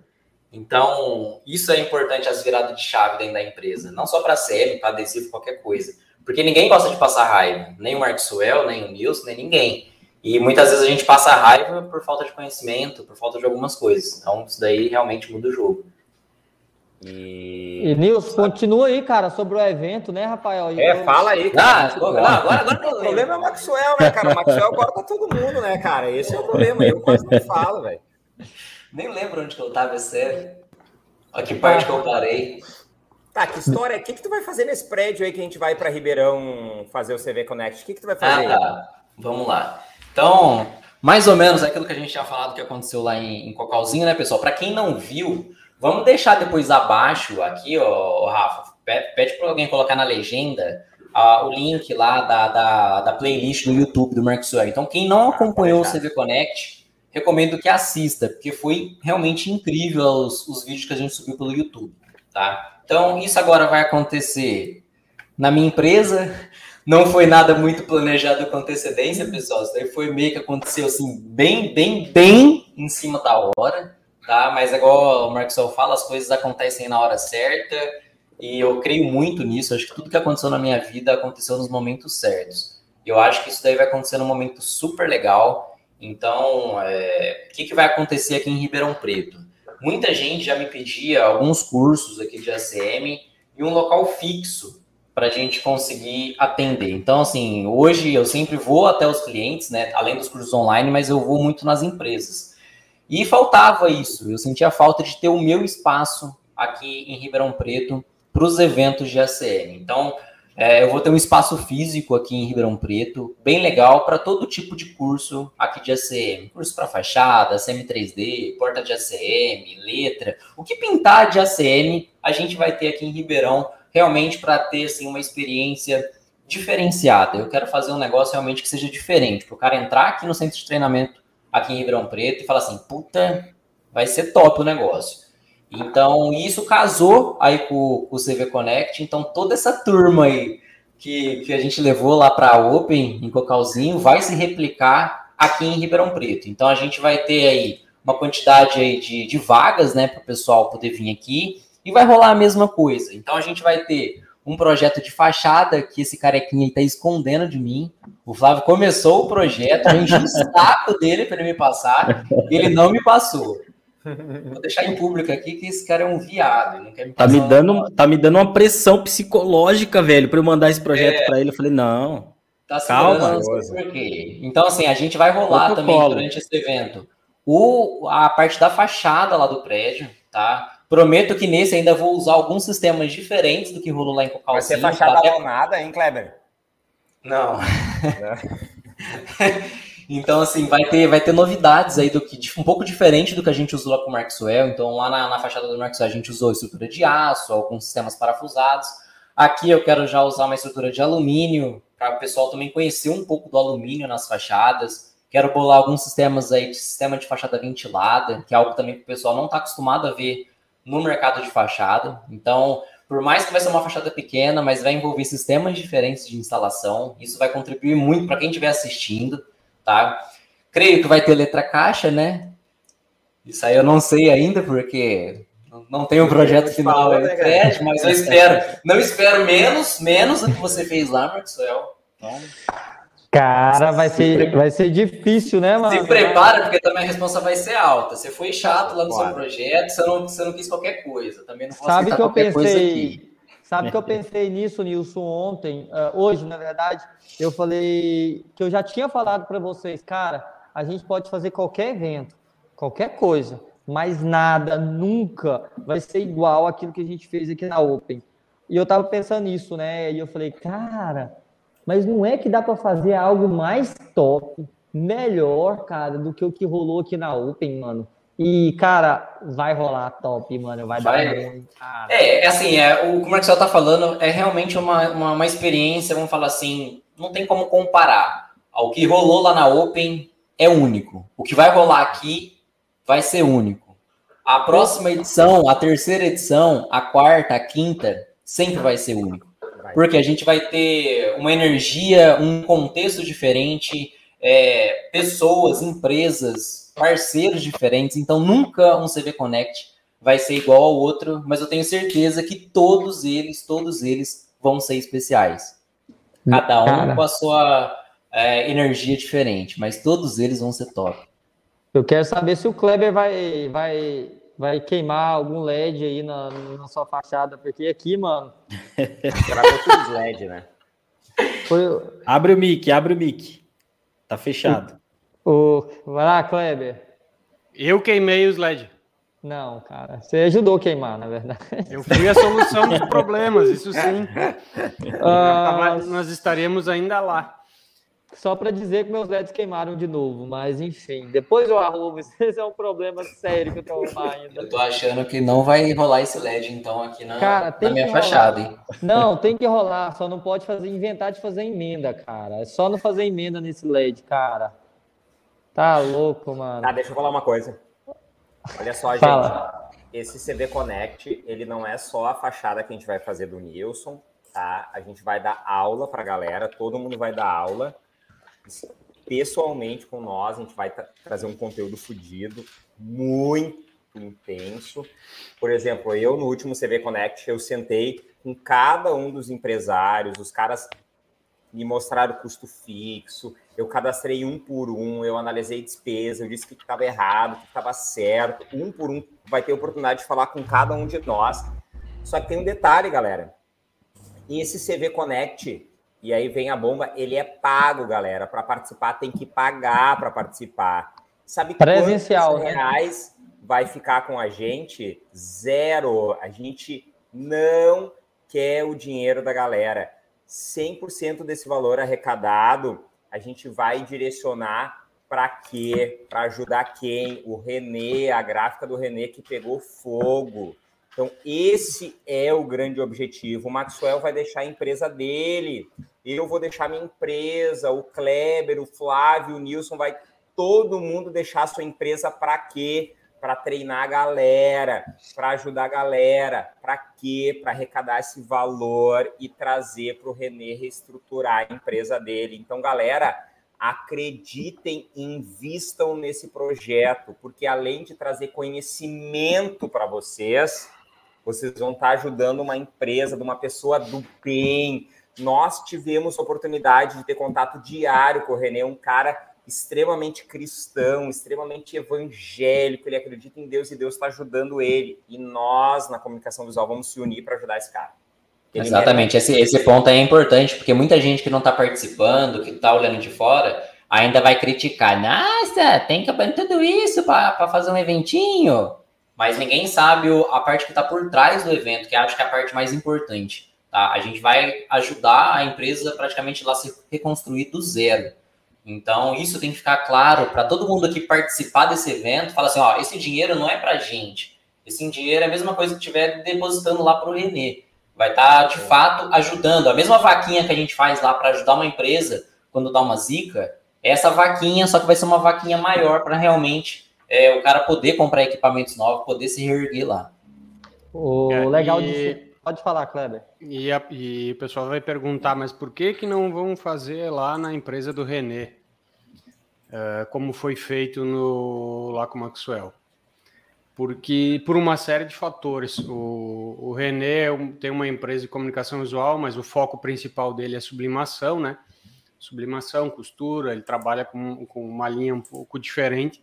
Então, isso é importante as viradas de chave dentro da empresa, não só para CM, para adesivo, qualquer coisa. Porque ninguém gosta de passar raiva, nem o Maxwell, nem o Nilson, nem ninguém. E muitas vezes a gente passa raiva por falta de conhecimento, por falta de algumas coisas. Então, isso daí realmente muda o jogo. E, e Nilson, continua aí, cara, sobre o evento, né, Rafael? E é, eu... fala aí, cara. Ah, agora, agora, agora o problema é o Maxwell, né, cara? O Maxwell corta todo mundo, né, cara? Esse é o problema. Eu quase não falo, velho. Nem lembro onde que eu tava, é sério. A que parte que eu parei. Tá, que história? O que, que tu vai fazer nesse prédio aí que a gente vai para Ribeirão fazer o CV Connect? O que, que tu vai fazer? Ah, tá. Vamos lá. Então, mais ou menos aquilo que a gente tinha falado que aconteceu lá em, em Cocalzinho, né, pessoal? Para quem não viu, Vamos deixar depois abaixo aqui, ó, Rafa. Pede para alguém colocar na legenda uh, o link lá da, da, da, playlist no YouTube do Marcos Então, quem não acompanhou o CV Connect, recomendo que assista, porque foi realmente incrível os, os vídeos que a gente subiu pelo YouTube, tá? Então, isso agora vai acontecer na minha empresa. Não foi nada muito planejado com antecedência, pessoal. Isso daí foi meio que aconteceu assim, bem, bem, bem em cima da hora, tá? Mas igual o Marcelo fala, as coisas acontecem na hora certa e eu creio muito nisso. Acho que tudo que aconteceu na minha vida aconteceu nos momentos certos. Eu acho que isso daí vai acontecer num momento super legal então, é, o que, que vai acontecer aqui em Ribeirão Preto? Muita gente já me pedia alguns cursos aqui de ACM e um local fixo para a gente conseguir atender. Então, assim, hoje eu sempre vou até os clientes, né? Além dos cursos online, mas eu vou muito nas empresas. E faltava isso. Eu sentia falta de ter o meu espaço aqui em Ribeirão Preto para os eventos de ACM. Então, é, eu vou ter um espaço físico aqui em Ribeirão Preto, bem legal para todo tipo de curso aqui de ACM. Curso para fachada, ACM 3D, porta de ACM, letra. O que pintar de ACM, a gente vai ter aqui em Ribeirão, realmente para ter assim, uma experiência diferenciada. Eu quero fazer um negócio realmente que seja diferente, para o cara entrar aqui no centro de treinamento, aqui em Ribeirão Preto, e falar assim: puta, vai ser top o negócio. Então, isso casou aí com, com o CV Connect. Então, toda essa turma aí que, que a gente levou lá para a Open, em Cocalzinho, vai se replicar aqui em Ribeirão Preto. Então, a gente vai ter aí uma quantidade aí de, de vagas, né, para o pessoal poder vir aqui. E vai rolar a mesma coisa. Então, a gente vai ter um projeto de fachada que esse carequinha aí tá escondendo de mim. O Flávio começou o projeto, eu enchi o saco dele para ele me passar, ele não me passou. Vou deixar em público aqui que esse cara é um viado. Não quer me tá, me dando, tá me dando uma pressão psicológica, velho, para eu mandar esse projeto é, para ele. Eu falei, não. Tá calma. Então, assim, a gente vai rolar também durante esse evento o, a parte da fachada lá do prédio, tá? Prometo que nesse ainda vou usar alguns sistemas diferentes do que rolou lá em Cocalzinho. Vai ser fachada tá? nada, hein, Kleber? Não. Então, assim, vai ter, vai ter novidades aí do que um pouco diferente do que a gente usou lá com o Maxwell. Então, lá na, na fachada do Maxwell a gente usou estrutura de aço, alguns sistemas parafusados. Aqui eu quero já usar uma estrutura de alumínio, para o pessoal também conhecer um pouco do alumínio nas fachadas. Quero bolar alguns sistemas aí de sistema de fachada ventilada, que é algo também que o pessoal não está acostumado a ver no mercado de fachada. Então, por mais que vai ser uma fachada pequena, mas vai envolver sistemas diferentes de instalação. Isso vai contribuir muito para quem estiver assistindo tá? Creio que vai ter letra caixa, né? Isso aí eu não sei ainda, porque não tem um projeto final aí né, crédito, mas eu espero. Não espero menos, menos do que você fez lá, Maxwell. Então, Cara, vai ser, vai ser difícil, né, mano? Se prepara, porque também a resposta vai ser alta. Você foi chato lá no seu projeto, você não, você não quis qualquer coisa. Também não Sabe que eu pensei, Sabe que eu pensei nisso, Nilson, ontem, uh, hoje, na verdade, eu falei que eu já tinha falado para vocês, cara, a gente pode fazer qualquer evento, qualquer coisa, mas nada, nunca vai ser igual aquilo que a gente fez aqui na Open. E eu tava pensando nisso, né? E eu falei, cara, mas não é que dá para fazer algo mais top, melhor, cara, do que o que rolou aqui na Open, mano. E, cara, vai rolar top, mano. Vai, vai. dar bem. É, é, assim, é, o que o Marcelo tá falando é realmente uma, uma, uma, experiência, vamos falar assim, não tem como comparar. O que rolou lá na Open é único. O que vai rolar aqui vai ser único. A próxima edição, a terceira edição, a quarta, a quinta, sempre vai ser único. Porque a gente vai ter uma energia, um contexto diferente, é, pessoas, empresas, parceiros diferentes, então nunca um CV Connect vai ser igual ao outro, mas eu tenho certeza que todos eles, todos eles vão ser especiais. Cada um Cara. com a sua é, energia diferente, mas todos eles vão ser top. Eu quero saber se o Kleber vai, vai, vai queimar algum LED aí na, na sua fachada, porque aqui, mano. Gravou tudo LED, né? Foi... Abre o mic, abre o mic. Tá fechado. O... Vai lá, Kleber. Eu queimei os LED. Não, cara. Você ajudou a queimar, na verdade. Eu fui a solução dos problemas, isso sim. Uh, nós estaríamos ainda lá. Só para dizer que meus LEDs queimaram de novo, mas enfim, depois eu arrumo. Esse é um problema sério que eu tô arrumando ainda. Eu tô achando que não vai rolar esse LED, então, aqui na, cara, na minha fachada, hein? Não, tem que rolar, só não pode fazer inventar de fazer emenda, cara. É só não fazer emenda nesse LED, cara. Tá louco, mano. Tá, deixa eu falar uma coisa. Olha só, Fala. gente. Esse CV Connect, ele não é só a fachada que a gente vai fazer do Nilson, tá? A gente vai dar aula pra galera, todo mundo vai dar aula pessoalmente com nós, a gente vai tra trazer um conteúdo fodido, muito intenso. Por exemplo, eu no último CV Connect, eu sentei com cada um dos empresários, os caras me mostraram custo fixo, eu cadastrei um por um, eu analisei despesa, eu disse que estava errado, que estava certo, um por um, vai ter oportunidade de falar com cada um de nós. Só que tem um detalhe, galera. E esse CV Connect, e aí vem a bomba, ele é pago, galera. Para participar, tem que pagar para participar. Sabe Presencial, quantos né? reais vai ficar com a gente? Zero. A gente não quer o dinheiro da galera. 100% desse valor arrecadado, a gente vai direcionar para quê? Para ajudar quem? O Renê, a gráfica do Renê que pegou fogo. Então, esse é o grande objetivo. O Maxwell vai deixar a empresa dele, eu vou deixar minha empresa, o Kleber, o Flávio, o Nilson, vai todo mundo deixar a sua empresa para quê? Para treinar a galera, para ajudar a galera. Para quê? Para arrecadar esse valor e trazer para o Renê reestruturar a empresa dele. Então, galera, acreditem, invistam nesse projeto, porque além de trazer conhecimento para vocês, vocês vão estar ajudando uma empresa, de uma pessoa do bem. Nós tivemos a oportunidade de ter contato diário com o René, um cara extremamente cristão, extremamente evangélico, ele acredita em Deus e Deus está ajudando ele. E nós, na comunicação visual, vamos se unir para ajudar esse cara. Ele Exatamente, esse, esse ponto é importante, porque muita gente que não está participando, que está olhando de fora, ainda vai criticar. Nossa, tem que aprender tudo isso para fazer um eventinho mas ninguém sabe a parte que está por trás do evento, que acho que é a parte mais importante. Tá? A gente vai ajudar a empresa praticamente lá se reconstruir do zero. Então, isso tem que ficar claro para todo mundo aqui participar desse evento. Fala assim: ó, esse dinheiro não é para gente. Esse dinheiro é a mesma coisa que estiver depositando lá para o Renê. Vai estar, tá, de fato, ajudando. A mesma vaquinha que a gente faz lá para ajudar uma empresa quando dá uma zica, é essa vaquinha, só que vai ser uma vaquinha maior para realmente é, o cara poder comprar equipamentos novos, poder se reerguer lá. O é, legal e... de Pode falar, Kleber. E, a, e, o pessoal vai perguntar, mas por que que não vão fazer lá na empresa do René? É, como foi feito no, lá com o Maxwell? Porque, por uma série de fatores. O, o René é tem uma empresa de comunicação visual, mas o foco principal dele é sublimação, né? Sublimação, costura, ele trabalha com, com uma linha um pouco diferente.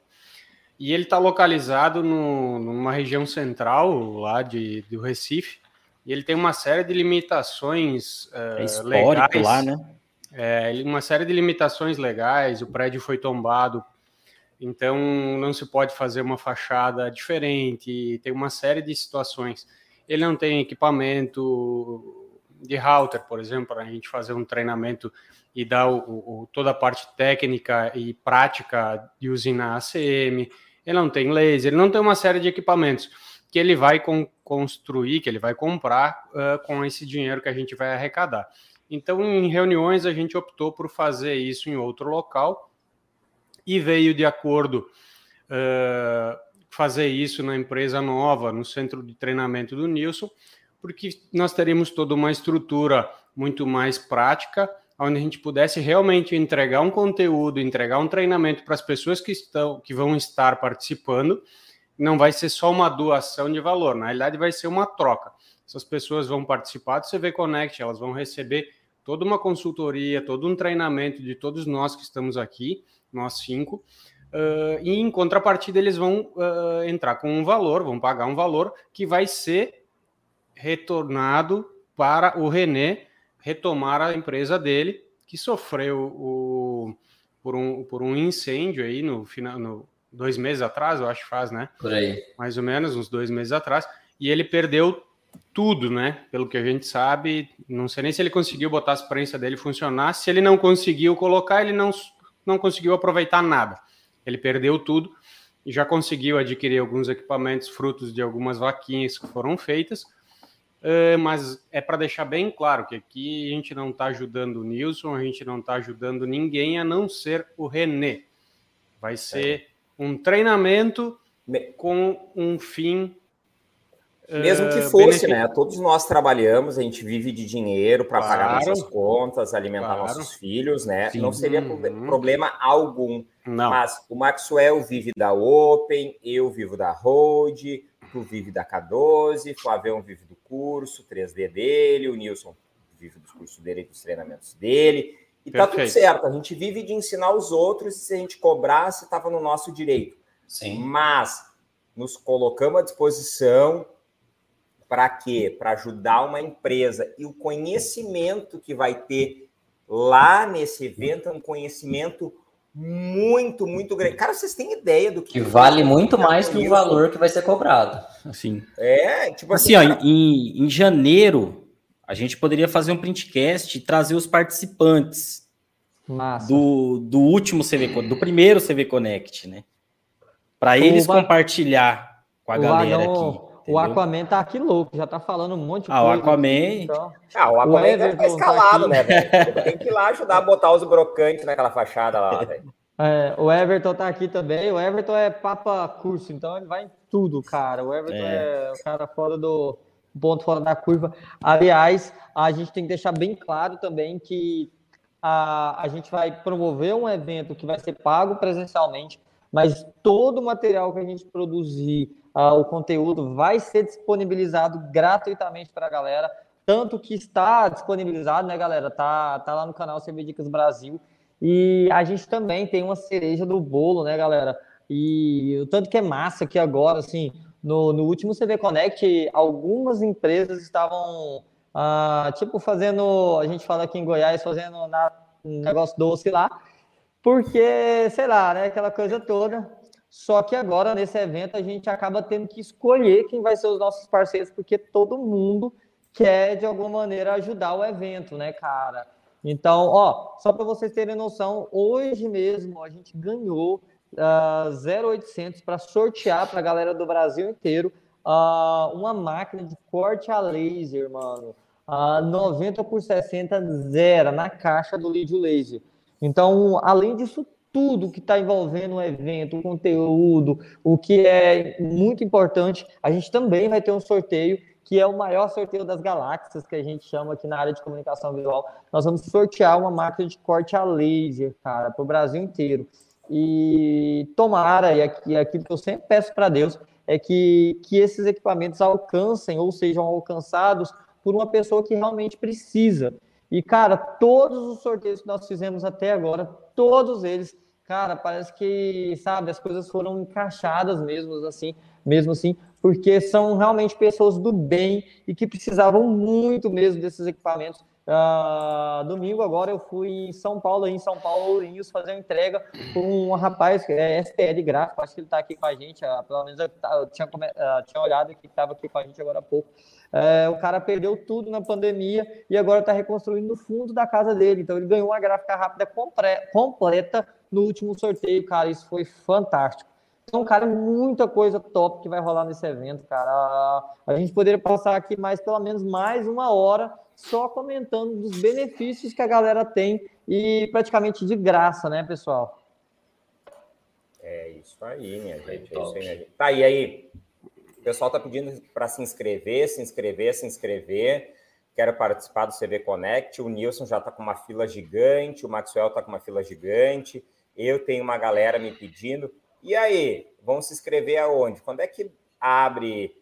E ele está localizado no, numa região central lá de, do Recife. E ele tem uma série de limitações uh, é histórico legais. lá, né? É, uma série de limitações legais. O prédio foi tombado, então não se pode fazer uma fachada diferente. Tem uma série de situações. Ele não tem equipamento de router, por exemplo, para a gente fazer um treinamento e dar o, o, toda a parte técnica e prática de usina ACM ele não tem laser, ele não tem uma série de equipamentos que ele vai construir, que ele vai comprar uh, com esse dinheiro que a gente vai arrecadar. Então, em reuniões, a gente optou por fazer isso em outro local e veio de acordo uh, fazer isso na empresa nova, no centro de treinamento do Nilson, porque nós teríamos toda uma estrutura muito mais prática onde a gente pudesse realmente entregar um conteúdo, entregar um treinamento para as pessoas que estão, que vão estar participando. Não vai ser só uma doação de valor, na realidade vai ser uma troca. Essas pessoas vão participar do CV Connect, elas vão receber toda uma consultoria, todo um treinamento de todos nós que estamos aqui, nós cinco, uh, e em contrapartida eles vão uh, entrar com um valor, vão pagar um valor que vai ser retornado para o René retomar a empresa dele, que sofreu o, por, um, por um incêndio aí no final, dois meses atrás, eu acho que faz, né? Por aí. Mais ou menos, uns dois meses atrás. E ele perdeu tudo, né? Pelo que a gente sabe, não sei nem se ele conseguiu botar as prensas dele funcionar. Se ele não conseguiu colocar, ele não, não conseguiu aproveitar nada. Ele perdeu tudo e já conseguiu adquirir alguns equipamentos frutos de algumas vaquinhas que foram feitas Uh, mas é para deixar bem claro que aqui a gente não está ajudando o Nilson, a gente não está ajudando ninguém a não ser o René. Vai ser um treinamento com um fim mesmo que fosse, né? Todos nós trabalhamos, a gente vive de dinheiro para claro, pagar nossas contas, alimentar claro. nossos filhos, né? Sim. Não seria uhum. problema algum. Não. Mas o Maxwell vive da Open, eu vivo da Road, tu vive da K12, Flavião vive do curso 3D dele, o Nilson vive dos cursos dele e dos treinamentos dele. E Perfeito. tá tudo certo. A gente vive de ensinar os outros, e se a gente cobrasse, estava no nosso direito. Sim. Mas nos colocamos à disposição para quê? Para ajudar uma empresa. E o conhecimento que vai ter lá nesse evento é um conhecimento muito, muito grande. Cara, vocês têm ideia do que. Que vale muito mais que o valor que vai ser cobrado. Assim. É, tipo assim. assim ó, em, em janeiro, a gente poderia fazer um printcast e trazer os participantes do, do último CV, do primeiro CV Connect, né? Para eles compartilhar com a galera aqui. O Aquaman tá aqui louco, já tá falando um monte de ah, coisa. O Aquaman... então. Ah, o Aquaman o tá escalado, tá né, velho? Tem que ir lá ajudar a botar os brocantes naquela fachada lá, velho. É, o Everton tá aqui também. O Everton é papa curso, então ele vai em tudo, cara. O Everton é, é o cara fora do ponto fora da curva. Aliás, a gente tem que deixar bem claro também que a, a gente vai promover um evento que vai ser pago presencialmente, mas todo o material que a gente produzir uh, o conteúdo vai ser disponibilizado gratuitamente para a galera, tanto que está disponibilizado, né, galera? Tá, tá lá no canal CB Dicas Brasil. E a gente também tem uma cereja do bolo, né, galera? E o tanto que é massa que agora, assim, no, no último CV Connect, algumas empresas estavam, ah, tipo, fazendo, a gente fala aqui em Goiás, fazendo na, um negócio doce lá, porque, sei lá, né, aquela coisa toda. Só que agora, nesse evento, a gente acaba tendo que escolher quem vai ser os nossos parceiros, porque todo mundo quer, de alguma maneira, ajudar o evento, né, cara? Então, ó, só para vocês terem noção, hoje mesmo a gente ganhou uh, ah, 0800 para sortear para a galera do Brasil inteiro uh, uma máquina de corte a laser, mano. Uh, ah, 90 por 60 zero na caixa do Lídio Laser. Então, além disso tudo que está envolvendo o evento, o conteúdo, o que é muito importante. A gente também vai ter um sorteio que é o maior sorteio das galáxias que a gente chama aqui na área de comunicação visual. Nós vamos sortear uma máquina de corte a laser, cara, para o Brasil inteiro. E tomara, e aqui, que eu sempre peço para Deus, é que, que esses equipamentos alcancem ou sejam alcançados por uma pessoa que realmente precisa. E, cara, todos os sorteios que nós fizemos até agora, todos eles, cara, parece que, sabe, as coisas foram encaixadas mesmo assim, mesmo assim, porque são realmente pessoas do bem e que precisavam muito mesmo desses equipamentos. Uh, domingo agora eu fui em São Paulo, em São Paulo, Ourinhos, fazer uma entrega com um rapaz, é STL gráfico, acho que ele está aqui com a gente, uh, pelo menos eu, eu tinha, uh, tinha olhado que estava aqui com a gente agora há pouco. É, o cara perdeu tudo na pandemia e agora está reconstruindo no fundo da casa dele. Então ele ganhou uma gráfica rápida completa no último sorteio, cara. Isso foi fantástico. Então, cara, muita coisa top que vai rolar nesse evento, cara. A gente poderia passar aqui mais pelo menos mais uma hora só comentando dos benefícios que a galera tem e praticamente de graça, né, pessoal? É isso aí, minha gente. É isso aí, minha gente. Tá, e aí? O pessoal está pedindo para se inscrever, se inscrever, se inscrever. Quero participar do CV Connect. O Nilson já está com uma fila gigante, o Maxwell está com uma fila gigante. Eu tenho uma galera me pedindo. E aí, vão se inscrever aonde? Quando é que abre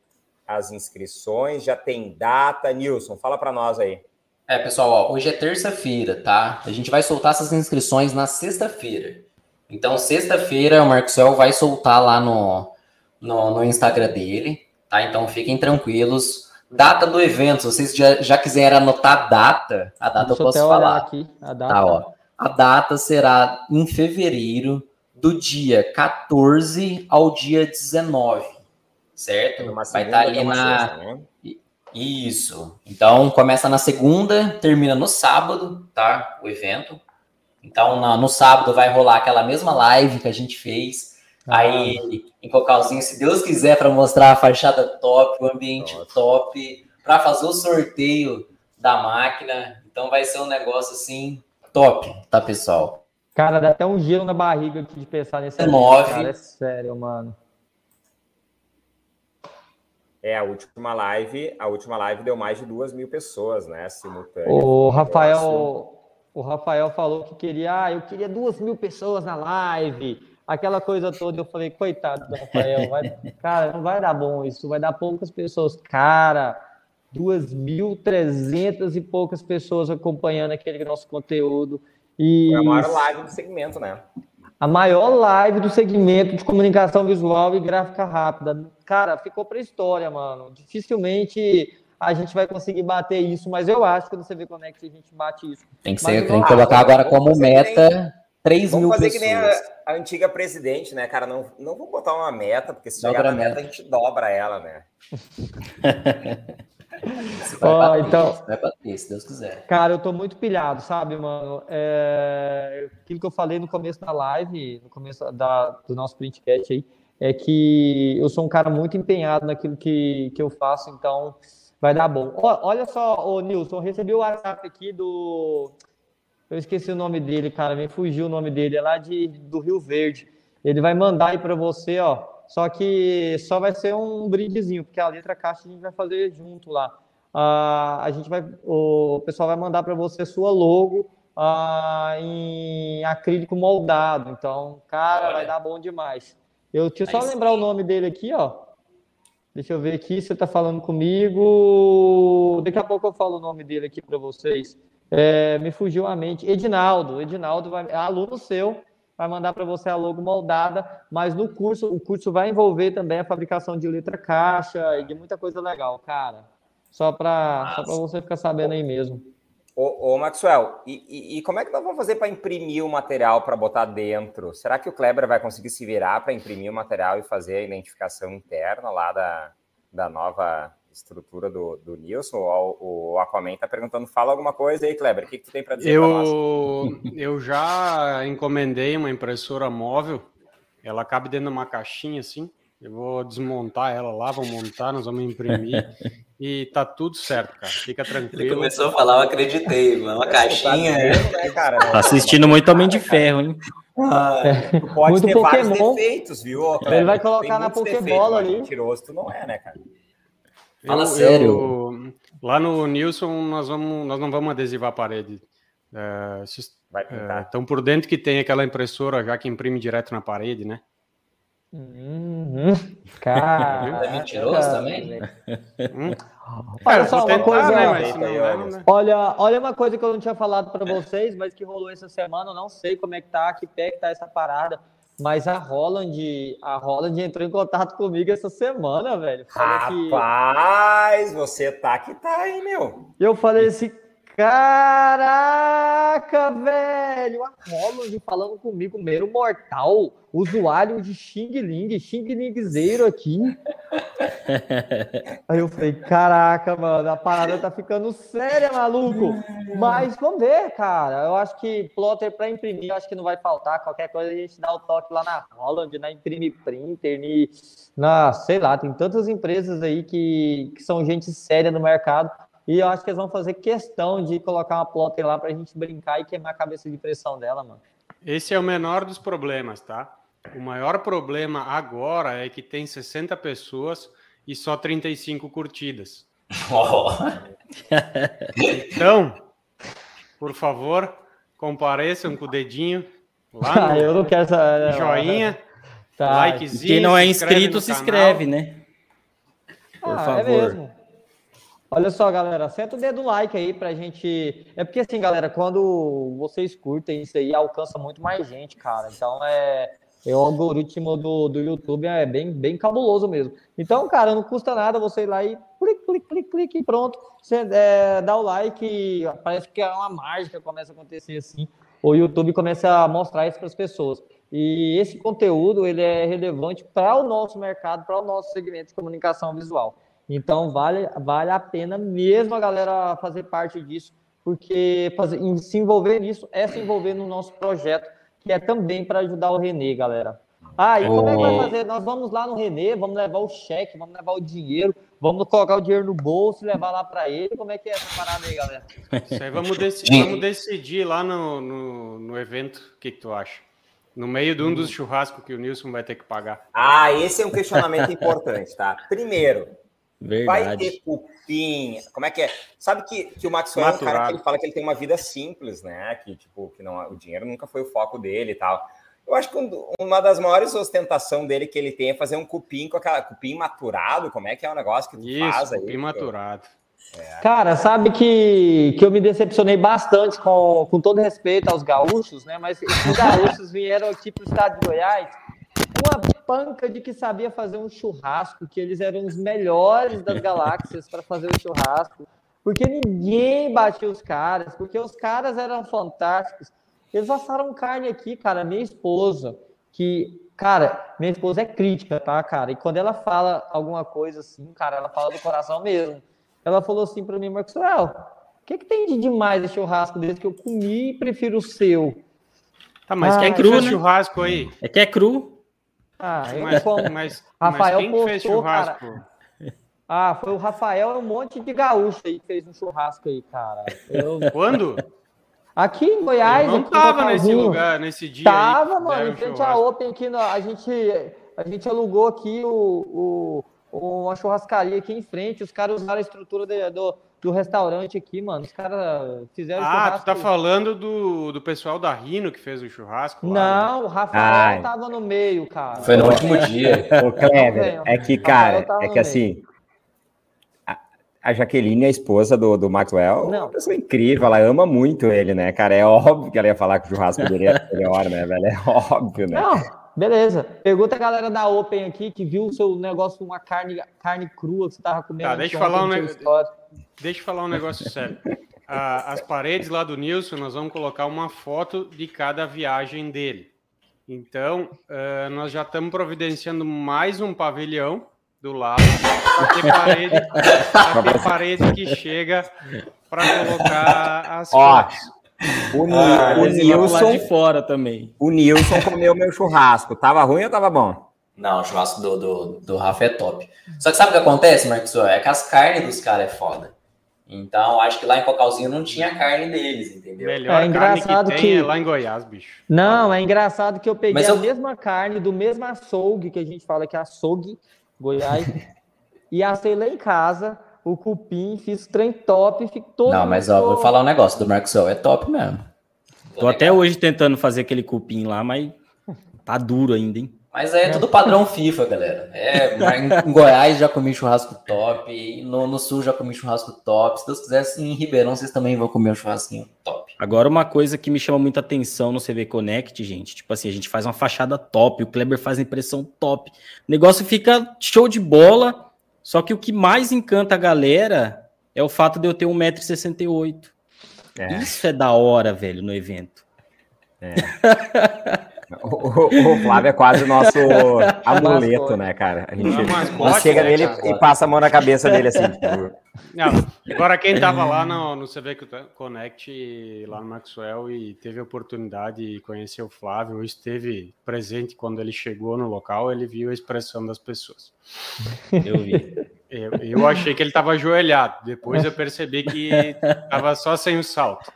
as inscrições? Já tem data? Nilson, fala para nós aí. É, pessoal, ó, hoje é terça-feira, tá? A gente vai soltar essas inscrições na sexta-feira. Então, sexta-feira, o Maxwell vai soltar lá no, no, no Instagram dele, tá? Então fiquem tranquilos. Data do evento, se vocês já, já quiserem anotar a data, a data Deixa eu posso falar. Aqui, a data. Tá, ó. A data será em fevereiro, do dia 14 ao dia 19, certo? Vai estar tá ali na. Sexta, né? Isso. Então começa na segunda, termina no sábado, tá? O evento. Então no sábado vai rolar aquela mesma live que a gente fez Aí, em Cocalzinho, se Deus quiser, para mostrar a fachada top, o ambiente Nossa. top, para fazer o sorteio da máquina. Então vai ser um negócio assim top, tá, pessoal? Cara, dá até um giro na barriga aqui de pensar nesse. É nove. Cara, é sério, mano. É, a última live, a última live deu mais de duas mil pessoas, né? Simultâneo. O Rafael, o Rafael falou que queria, ah, eu queria duas mil pessoas na live, aquela coisa toda. Eu falei, coitado do Rafael, vai, cara, não vai dar bom isso, vai dar poucas pessoas. Cara, duas mil trezentas e poucas pessoas acompanhando aquele nosso conteúdo. E... Foi a maior live do segmento, né? A maior live do segmento de comunicação visual e gráfica rápida. Cara, ficou para história, mano. Dificilmente a gente vai conseguir bater isso, mas eu acho que no CV Connect a gente bate isso. Tem que, ser, tem que colocar agora como meta 3 mil pessoas. Vamos fazer que nem a, a, antiga presidente, né, cara? Não, não vou botar uma meta, porque se dobra chegar na meta, meta, a gente dobra ela, né? vai, oh, bater, então, vai bater, se Deus quiser. Cara, eu tô muito pilhado, sabe, mano? É, aquilo que eu falei no começo da live, no começo da, do nosso printcast aí, é que eu sou um cara muito empenhado naquilo que, que eu faço, então vai dar bom. olha só, ô Nilson, eu recebi o WhatsApp aqui do. Eu esqueci o nome dele, cara, me fugiu o nome dele, é lá de, do Rio Verde. Ele vai mandar aí para você, ó. Só que só vai ser um brindezinho, porque a letra caixa a gente vai fazer junto lá. Uh, a gente vai, o pessoal vai mandar para você sua logo uh, em acrílico moldado. Então, cara, Olha. vai dar bom demais. Eu deixa eu só lembrar o nome dele aqui, ó. Deixa eu ver aqui se você está falando comigo. Daqui a pouco eu falo o nome dele aqui para vocês. É, me fugiu a mente. Edinaldo. Edinaldo vai, é aluno seu vai mandar para você a logo moldada, mas no curso, o curso vai envolver também a fabricação de letra caixa e de muita coisa legal, cara. Só para você ficar sabendo aí mesmo. Ô, ô Maxwell, e, e, e, como é que nós vamos fazer para imprimir o material para botar dentro? Será que o Kleber vai conseguir se virar para imprimir o material e fazer a identificação interna lá da, da nova estrutura do, do Nilson, o, o Aquaman está perguntando, fala alguma coisa aí, Kleber, o que, que tu tem para dizer eu, Eu já encomendei uma impressora móvel, ela cabe dentro de uma caixinha assim, eu vou desmontar ela lá, vou montar, nós vamos imprimir e tá tudo certo, cara, fica tranquilo. Ele começou a falar, eu acreditei, uma caixinha... Né, cara? Tá assistindo muito Homem de Ferro, hein? Ah, pode muito ter Pokémon. vários defeitos, viu? Ele vai colocar na Pokébola ali. Mentiroso tu não é, né, cara? Fala eu, sério. Eu, lá no Nilson, nós, vamos, nós não vamos adesivar a parede. É, estão é, por dentro que tem aquela impressora já que imprime direto na parede, né? Uhum. Cara, é mentiroso também? Hum? Olha só uma coisa, né, não, né? olha, olha uma coisa que eu não tinha falado para vocês, mas que rolou essa semana, eu não sei como é que tá, que pé que tá essa parada. Mas a Holland, a Holland entrou em contato comigo essa semana, velho. Rapaz, que... você tá que tá, hein, meu? Eu falei assim, Caraca, velho! A Holland falando comigo, mero mortal, usuário de Xing Ling, Xing Lingzeiro aqui. Aí eu falei, caraca, mano, a parada tá ficando séria, maluco. Mas vamos ver, cara. Eu acho que plotter para imprimir, acho que não vai faltar. Qualquer coisa a gente dá o toque lá na Holland, na Imprime Printer, na, sei lá, tem tantas empresas aí que, que são gente séria no mercado e eu acho que eles vão fazer questão de colocar uma plotter lá para a gente brincar e queimar a cabeça de pressão dela, mano. Esse é o menor dos problemas, tá? O maior problema agora é que tem 60 pessoas e só 35 curtidas. Oh. então, por favor, compareçam com o dedinho lá no ah, eu não quero essa... joinha, tá. likezinho. Quem não é inscrito, se inscreve, né? Por ah, é favor. É mesmo. Olha só, galera, senta o dedo like aí pra gente. É porque assim, galera, quando vocês curtem isso aí, alcança muito mais gente, cara. Então é. é o algoritmo do, do YouTube é bem, bem cabuloso mesmo. Então, cara, não custa nada você ir lá e clique, clique, clique, clique e pronto. Você é, dá o like, parece que é uma mágica começa a acontecer assim. O YouTube começa a mostrar isso para as pessoas. E esse conteúdo ele é relevante para o nosso mercado, para o nosso segmento de comunicação visual. Então, vale, vale a pena mesmo a galera fazer parte disso, porque fazer, se envolver nisso é se envolver no nosso projeto, que é também para ajudar o Renê, galera. Ah, e como é que vai fazer? Nós vamos lá no Renê, vamos levar o cheque, vamos levar o dinheiro, vamos colocar o dinheiro no bolso e levar lá para ele. Como é que é essa parada aí, galera? Isso aí vamos, decidir, vamos decidir lá no, no, no evento. O que, que tu acha? No meio de um dos churrascos que o Nilson vai ter que pagar. Ah, esse é um questionamento importante, tá? Primeiro, Verdade. vai ter cupim? Como é que é? Sabe que, que o Maxwell é um cara que ele fala que ele tem uma vida simples, né? Que, tipo, que não, o dinheiro nunca foi o foco dele e tal. Eu acho que uma das maiores ostentação dele que ele tem é fazer um cupim com aquela cupim maturado. Como é que é o negócio que tu Isso, faz aí? Cupim maturado. É. Cara, sabe que, que eu me decepcionei bastante com, com todo respeito aos gaúchos, né? Mas os gaúchos vieram aqui para o estado de Goiás uma panca de que sabia fazer um churrasco, que eles eram os melhores das galáxias para fazer o churrasco, porque ninguém batia os caras, porque os caras eram fantásticos. Eles assaram carne aqui, cara. Minha esposa, que, cara, minha esposa é crítica, tá, cara? E quando ela fala alguma coisa assim, cara, ela fala do coração mesmo. Ela falou assim para mim, Maxwell, o que, que tem de demais esse churrasco desse que eu comi e prefiro o seu? Tá, mas ah, quem é cru, né? churrasco aí? É que é cru. Ah, eu mas, mas, Rafael mas quem postou, fez churrasco? Cara... Ah, foi o Rafael e um monte de gaúcho aí que fez um churrasco aí, cara. Eu... Quando? Aqui em Goiás. Eu não tava nesse lugar, nesse dia. Tava, aí, mano, em frente à Open aqui, a gente, a gente alugou aqui o, o, uma churrascaria aqui em frente, os caras usaram a estrutura de, do, do restaurante aqui, mano. Os caras fizeram Ah, churrasco. tu tá falando do, do pessoal da Rino que fez o churrasco? Lá, Não, né? o Rafael tava no meio, cara. Foi no último dia. Ô, Clever, é que, cara, é que assim. A Jaqueline, a esposa do, do Maxwell, Não. é uma pessoa incrível, ela ama muito ele, né, cara? É óbvio que ela ia falar que o churrasco dele é melhor, né, velho? É óbvio, né? Não, Beleza. Pergunta a galera da Open aqui que viu o seu negócio, uma carne, carne crua que você tava comendo. Tá, deixa eu falar um negócio. Deixa eu falar um negócio sério. Ah, as paredes lá do Nilson, nós vamos colocar uma foto de cada viagem dele. Então, uh, nós já estamos providenciando mais um pavilhão do lado para ter parede, ter parede que chega para colocar as Ó, fotos. O, ah, o Nilson de fora também. O Nilson comeu meu churrasco. Tava ruim ou tava bom? Não, o churrasco do, do, do Rafa é top. Só que sabe o que acontece, Marcos? É que as carnes dos caras é foda. Então, acho que lá em Cocalzinho não tinha carne deles, entendeu? Melhor é engraçado que, que... É lá em Goiás, bicho. Não, é engraçado que eu peguei eu... a mesma carne do mesmo açougue que a gente fala que é açougue, Goiás, e assei lá em casa o cupim, fiz trem top, fico todo. Não, mas ó, vou falar um negócio do Marcos é top mesmo. Tô até hoje tentando fazer aquele cupim lá, mas tá duro ainda, hein? Mas é, é tudo padrão FIFA, galera. É, em Goiás já comi churrasco top, no, no sul já comi churrasco top. Se Deus quiser, em Ribeirão vocês também vão comer um churrasquinho top. Agora, uma coisa que me chama muita atenção no CV Connect, gente, tipo assim, a gente faz uma fachada top, o Kleber faz impressão top. O negócio fica show de bola, só que o que mais encanta a galera é o fato de eu ter 1,68m. É. Isso é da hora, velho, no evento. É. o, o, Flávio é quase o nosso amuleto, né, cara? A gente, chega né, nele e passa a mão na cabeça dele assim. Tipo... Não, agora, quem tava lá no, no CV Connect, lá no Maxwell, e teve a oportunidade de conhecer o Flávio, esteve presente quando ele chegou no local, ele viu a expressão das pessoas. Eu vi. Eu, eu achei que ele estava ajoelhado, depois eu percebi que estava só sem o salto.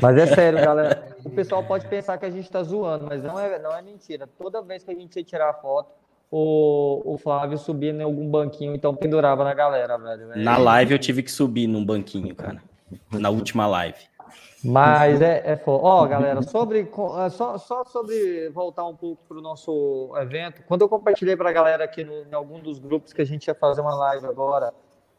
Mas é sério, galera. O pessoal pode pensar que a gente está zoando, mas não é, não é mentira. Toda vez que a gente ia tirar a foto, o, o Flávio subia em algum banquinho, então pendurava na galera, velho. É... Na live eu tive que subir num banquinho, cara. Na última live. Mas é, é foda. Ó, galera, sobre, é, só, só sobre voltar um pouco para o nosso evento, quando eu compartilhei para a galera aqui no, em algum dos grupos que a gente ia fazer uma live agora,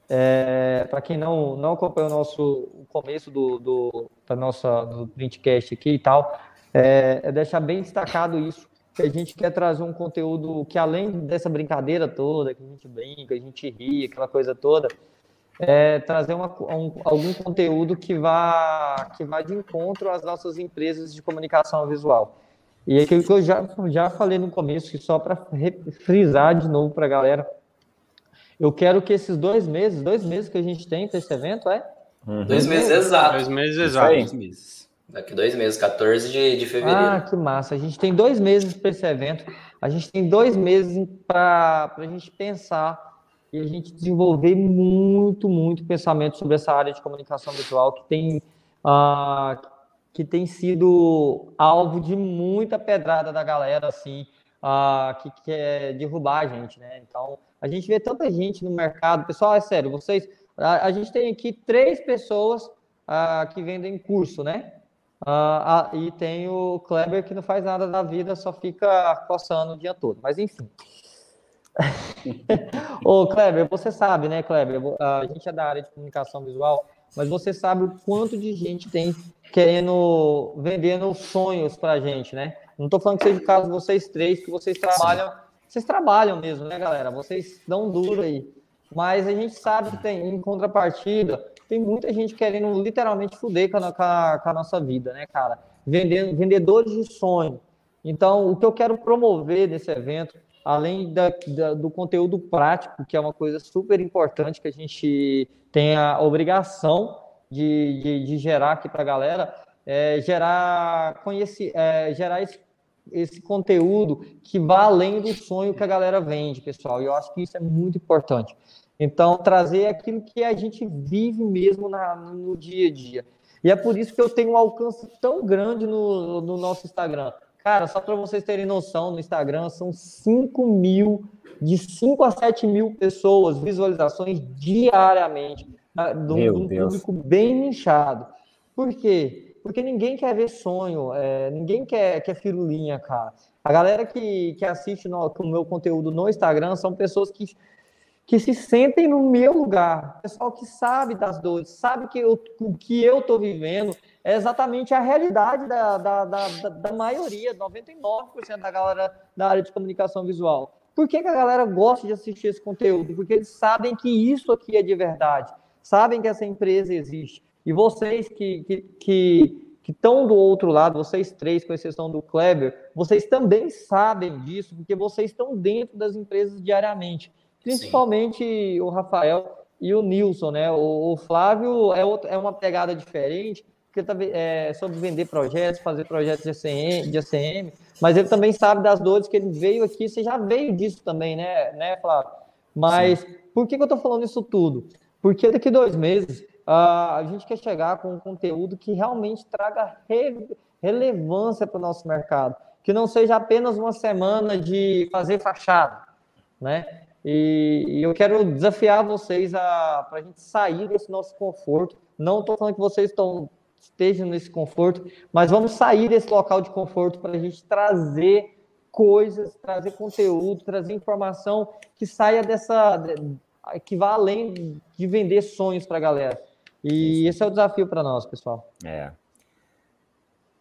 é, para quem não, não acompanhou o nosso o começo do, do, da nossa, do printcast aqui e tal, é, é deixar bem destacado isso, que a gente quer trazer um conteúdo que além dessa brincadeira toda, que a gente brinca, a gente ri, aquela coisa toda, é trazer uma, um, algum conteúdo que vá, que vá de encontro às nossas empresas de comunicação visual. E é aquilo que eu já, já falei no começo, que só para frisar de novo para a galera, eu quero que esses dois meses, dois meses que a gente tem para esse evento, é? Uhum. Dois meses exatos. Dois meses exatos. Dois Daqui dois meses, 14 de, de fevereiro. Ah, que massa. A gente tem dois meses para esse evento. A gente tem dois meses para a gente pensar e a gente desenvolver muito, muito pensamento sobre essa área de comunicação visual que tem, uh, que tem sido alvo de muita pedrada da galera, assim, uh, que quer derrubar a gente, né? Então, a gente vê tanta gente no mercado. Pessoal, é sério, vocês... A, a gente tem aqui três pessoas uh, que vendem curso, né? Uh, e tem o Kleber que não faz nada da vida, só fica coçando o dia todo. Mas enfim. Ô, Kleber, você sabe, né, Kleber? A gente é da área de comunicação visual, mas você sabe o quanto de gente tem querendo, vendendo sonhos pra gente, né? Não tô falando que seja o caso de vocês três, que vocês trabalham, vocês trabalham mesmo, né, galera? Vocês dão duro aí. Mas a gente sabe que tem, em contrapartida, tem muita gente querendo literalmente fuder com a, com a, nossa vida, né, cara? Vendendo, vendedores de sonho. Então, o que eu quero promover nesse evento, além da, da, do conteúdo prático, que é uma coisa super importante que a gente tem a obrigação de, de, de gerar aqui para a galera, é gerar, conhece, é, gerar esse, esse conteúdo que vá além do sonho que a galera vende, pessoal. E eu acho que isso é muito importante. Então, trazer aquilo que a gente vive mesmo na, no dia a dia. E é por isso que eu tenho um alcance tão grande no, no nosso Instagram. Cara, só para vocês terem noção, no Instagram são 5 mil, de 5 a 7 mil pessoas, visualizações diariamente, tá? de um, público bem nichado. Por quê? Porque ninguém quer ver sonho, é, ninguém quer, quer firulinha, cara. A galera que, que assiste no, o meu conteúdo no Instagram são pessoas que que se sentem no meu lugar, pessoal que sabe das dores, sabe que eu, o que eu estou vivendo é exatamente a realidade da, da, da, da maioria, 99% da galera da área de comunicação visual. Por que, que a galera gosta de assistir esse conteúdo? Porque eles sabem que isso aqui é de verdade, sabem que essa empresa existe. E vocês que, que, que que estão do outro lado, vocês três, com exceção do Kleber, vocês também sabem disso, porque vocês estão dentro das empresas diariamente. Principalmente Sim. o Rafael e o Nilson, né? O, o Flávio é, outro, é uma pegada diferente, porque tá, é sobre vender projetos, fazer projetos de ACM, de ACM, mas ele também sabe das dores que ele veio aqui, você já veio disso também, né, né Flávio? Mas Sim. por que, que eu estou falando isso tudo? Porque daqui dois meses uh, a gente quer chegar com um conteúdo que realmente traga re, relevância para o nosso mercado, que não seja apenas uma semana de fazer fachada, né? E, e eu quero desafiar vocês para a gente sair desse nosso conforto. Não estou falando que vocês estão, estejam nesse conforto, mas vamos sair desse local de conforto para a gente trazer coisas, trazer conteúdo, trazer informação que saia dessa. que vá além de vender sonhos para a galera. E esse é o desafio para nós, pessoal. É.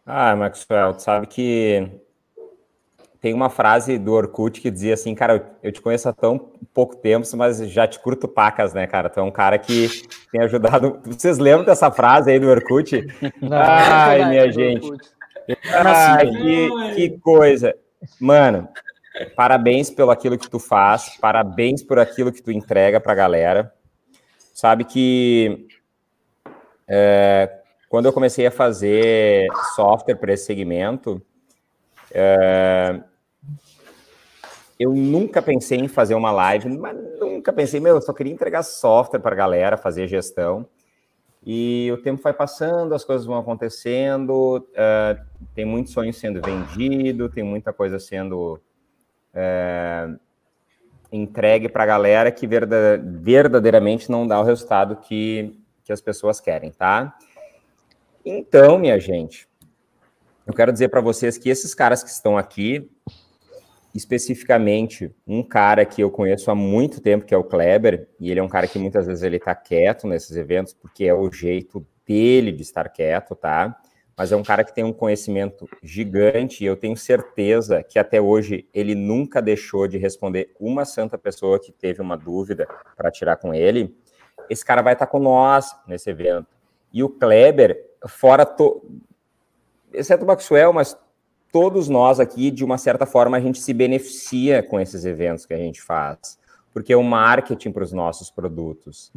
Ah, Maxwell, tu sabe que tem uma frase do Orkut que dizia assim, cara, eu te conheço há tão pouco tempo, mas já te curto pacas, né, cara? Tu é um cara que tem ajudado. Vocês lembram dessa frase aí do Orkut? Não, Ai, é minha gente. Ai, que, que coisa. Mano, parabéns pelo aquilo que tu faz, parabéns por aquilo que tu entrega pra galera. Sabe que é, quando eu comecei a fazer software para esse segmento, é, eu nunca pensei em fazer uma live, mas nunca pensei, meu, eu só queria entregar software para a galera, fazer gestão. E o tempo vai passando, as coisas vão acontecendo, uh, tem muito sonho sendo vendido, tem muita coisa sendo uh, entregue para a galera que verdadeiramente não dá o resultado que, que as pessoas querem, tá? Então, minha gente, eu quero dizer para vocês que esses caras que estão aqui, especificamente um cara que eu conheço há muito tempo, que é o Kleber, e ele é um cara que muitas vezes ele está quieto nesses eventos, porque é o jeito dele de estar quieto, tá? Mas é um cara que tem um conhecimento gigante, e eu tenho certeza que até hoje ele nunca deixou de responder uma santa pessoa que teve uma dúvida para tirar com ele. Esse cara vai estar tá com nós nesse evento. E o Kleber, fora to... exceto o Maxwell, mas todos nós aqui, de uma certa forma, a gente se beneficia com esses eventos que a gente faz, porque é o um marketing para os nossos produtos.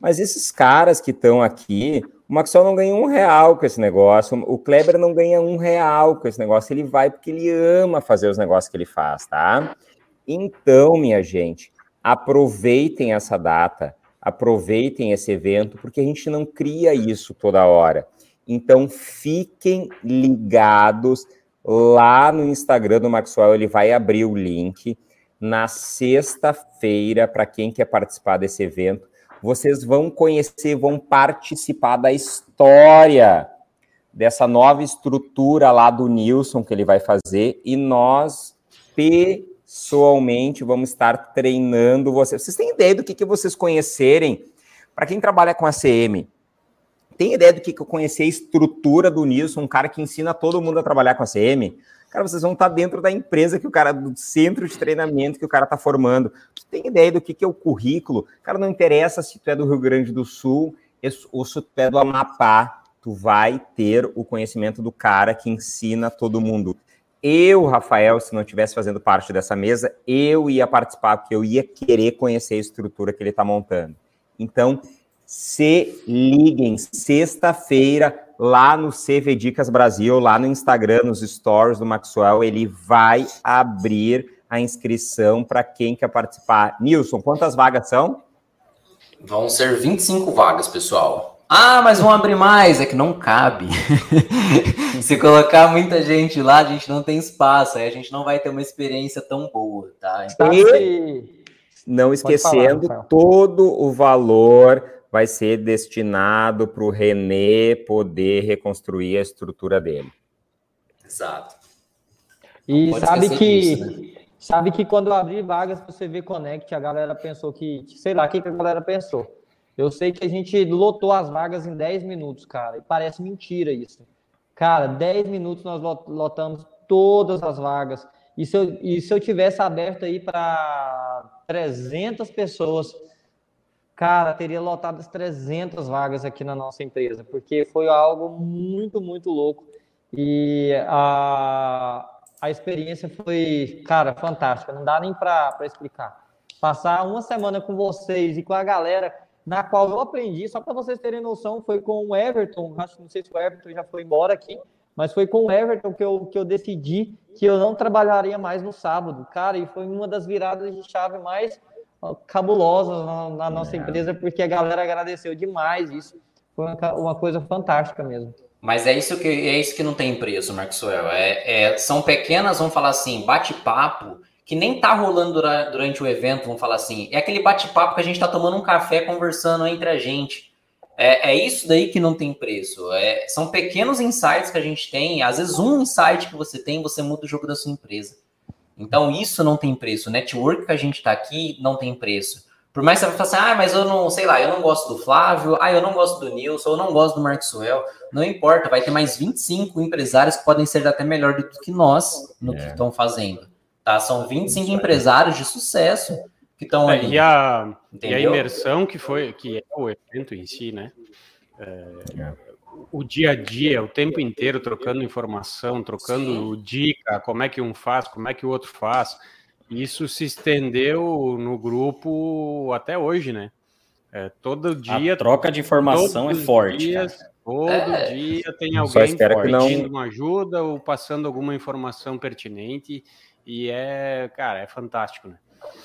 Mas esses caras que estão aqui, O Maxwell não ganha um real com esse negócio, o Kleber não ganha um real com esse negócio, ele vai porque ele ama fazer os negócios que ele faz, tá? Então, minha gente, aproveitem essa data, aproveitem esse evento, porque a gente não cria isso toda hora. Então, fiquem ligados lá no Instagram do Maxwell, ele vai abrir o link na sexta-feira para quem quer participar desse evento vocês vão conhecer, vão participar da história dessa nova estrutura lá do Nilson que ele vai fazer e nós pessoalmente vamos estar treinando vocês. Vocês têm ideia do que, que vocês conhecerem? Para quem trabalha com a CM, tem ideia do que, que eu conhecer a estrutura do Nilson, um cara que ensina todo mundo a trabalhar com a CM? Cara, vocês vão estar dentro da empresa que o cara, do centro de treinamento que o cara está formando. Tu tem ideia do que, que é o currículo? Cara, não interessa se tu é do Rio Grande do Sul ou se tu é do Amapá, tu vai ter o conhecimento do cara que ensina todo mundo. Eu, Rafael, se não estivesse fazendo parte dessa mesa, eu ia participar, porque eu ia querer conhecer a estrutura que ele está montando. Então, se liguem, sexta-feira, lá no CV Dicas Brasil, lá no Instagram, nos stories do Maxwell, ele vai abrir a inscrição para quem quer participar. Nilson, quantas vagas são? Vão ser 25 vagas, pessoal. Ah, mas vão abrir mais, é que não cabe. Se colocar muita gente lá, a gente não tem espaço, aí a gente não vai ter uma experiência tão boa, tá? Então, e não esquecendo falar, todo o valor vai ser destinado para o René poder reconstruir a estrutura dele. Exato. E sabe que disso, né? sabe que quando eu abri vagas para o CV Connect, a galera pensou que, sei lá, o que, que a galera pensou? Eu sei que a gente lotou as vagas em 10 minutos, cara, e parece mentira isso. Cara, 10 minutos nós lotamos todas as vagas. E se eu, e se eu tivesse aberto aí para 300 pessoas, cara, teria lotado as 300 vagas aqui na nossa empresa, porque foi algo muito, muito louco. E a, a experiência foi, cara, fantástica. Não dá nem para explicar. Passar uma semana com vocês e com a galera na qual eu aprendi, só para vocês terem noção, foi com o Everton. Acho não sei se o Everton já foi embora aqui, mas foi com o Everton que eu, que eu decidi que eu não trabalharia mais no sábado. Cara, e foi uma das viradas de chave mais cabulosas na, na nossa é. empresa, porque a galera agradeceu demais isso. Foi uma, uma, coisa fantástica mesmo. Mas é isso que é isso que não tem preço, Maxwell. É, é são pequenas, vamos falar assim, bate-papo que nem tá rolando durante, durante o evento, vamos falar assim. É aquele bate-papo que a gente tá tomando um café conversando entre a gente. É, é isso daí que não tem preço. É, são pequenos insights que a gente tem. Às vezes, um insight que você tem, você muda o jogo da sua empresa. Então, isso não tem preço. O network que a gente está aqui não tem preço. Por mais que você falar assim, ah, mas eu não, sei lá, eu não gosto do Flávio, ah, eu não gosto do Nilson, eu não gosto do Maxwell. Não importa, vai ter mais 25 empresários que podem ser até melhor do que nós no é. que estão fazendo. Tá? São 25 empresários de sucesso que estão é, ali. E a, e a imersão que foi, que é o evento em si, né? É, o dia a dia, o tempo inteiro trocando informação, trocando Sim. dica, como é que um faz, como é que o outro faz. Isso se estendeu no grupo até hoje, né? É, todo dia. A troca de informação é forte. Dias, todo é. dia tem alguém pedindo não... uma ajuda ou passando alguma informação pertinente. E é, cara, é fantástico, né?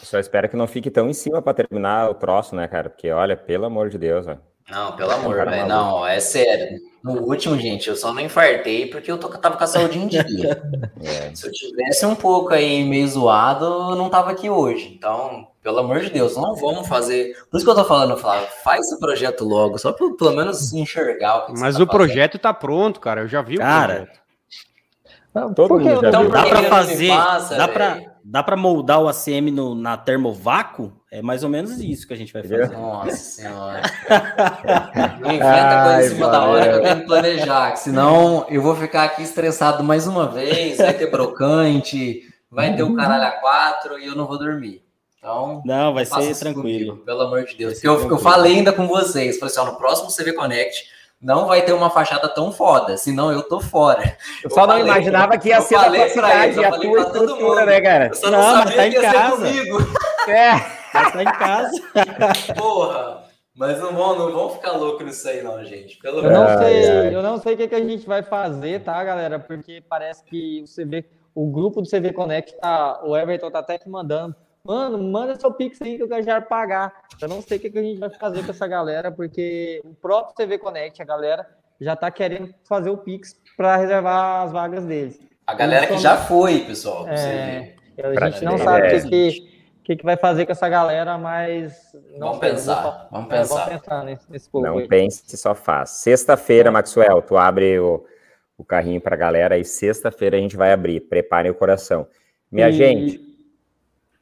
Só espero que não fique tão em cima para terminar o troço, né, cara? Porque, olha, pelo amor de Deus, velho. Não, pelo amor, velho. Não, é sério. No último, gente, eu só não infartei porque eu tô, tava com a saúde em dia. É. Se eu tivesse um pouco aí meio zoado, eu não tava aqui hoje. Então, pelo amor de Deus, não vamos fazer. Por isso que eu tô falando, Flávio, faz esse projeto logo, só pra pelo menos enxergar o que Mas tá o projeto tá pronto, cara. Eu já vi cara, o projeto. Todo mundo já então, viu. Dá para fazer, passa, dá para dá para moldar o ACM no, na termovácuo? É mais ou menos isso que a gente vai fazer. Nossa senhora. Não inventa coisa em cima da hora que eu tenho que planejar, que senão eu vou ficar aqui estressado mais uma vez, vai ter brocante, vai ter o caralho a quatro e eu não vou dormir. Então, não, vai ser tranquilo. Comigo, pelo amor de Deus. Eu, eu falei ainda com vocês, falei assim, ó, no próximo CV Connect, não vai ter uma fachada tão foda, senão eu tô fora. Eu só eu não imaginava que ia ser a tua cidade, a tua estrutura, né, cara? Eu só não, não sabia tá em casa. É, tá em casa. Porra. Mas não vão, não vão ficar louco nisso aí, não, gente. Pelo eu, não sei, eu não sei o que, que a gente vai fazer, tá, galera? Porque parece que o CV, o grupo do CV Connect, tá, o Everton tá até que mandando. Mano, manda seu Pix aí que eu quero já pagar. Eu não sei o que, que a gente vai fazer com essa galera, porque o próprio CV Connect, a galera, já tá querendo fazer o Pix para reservar as vagas deles. A galera então, que já foi, pessoal. É, a gente não sabe o que, que que, vai fazer com essa galera, mas. vamos pensar, vamos é, pensar. Vamos pensar nesse, nesse povo Não aí. pense, só faz. Sexta-feira, Maxwell, tu abre o, o carrinho para a galera e sexta-feira a gente vai abrir. Preparem o coração. Minha e... gente.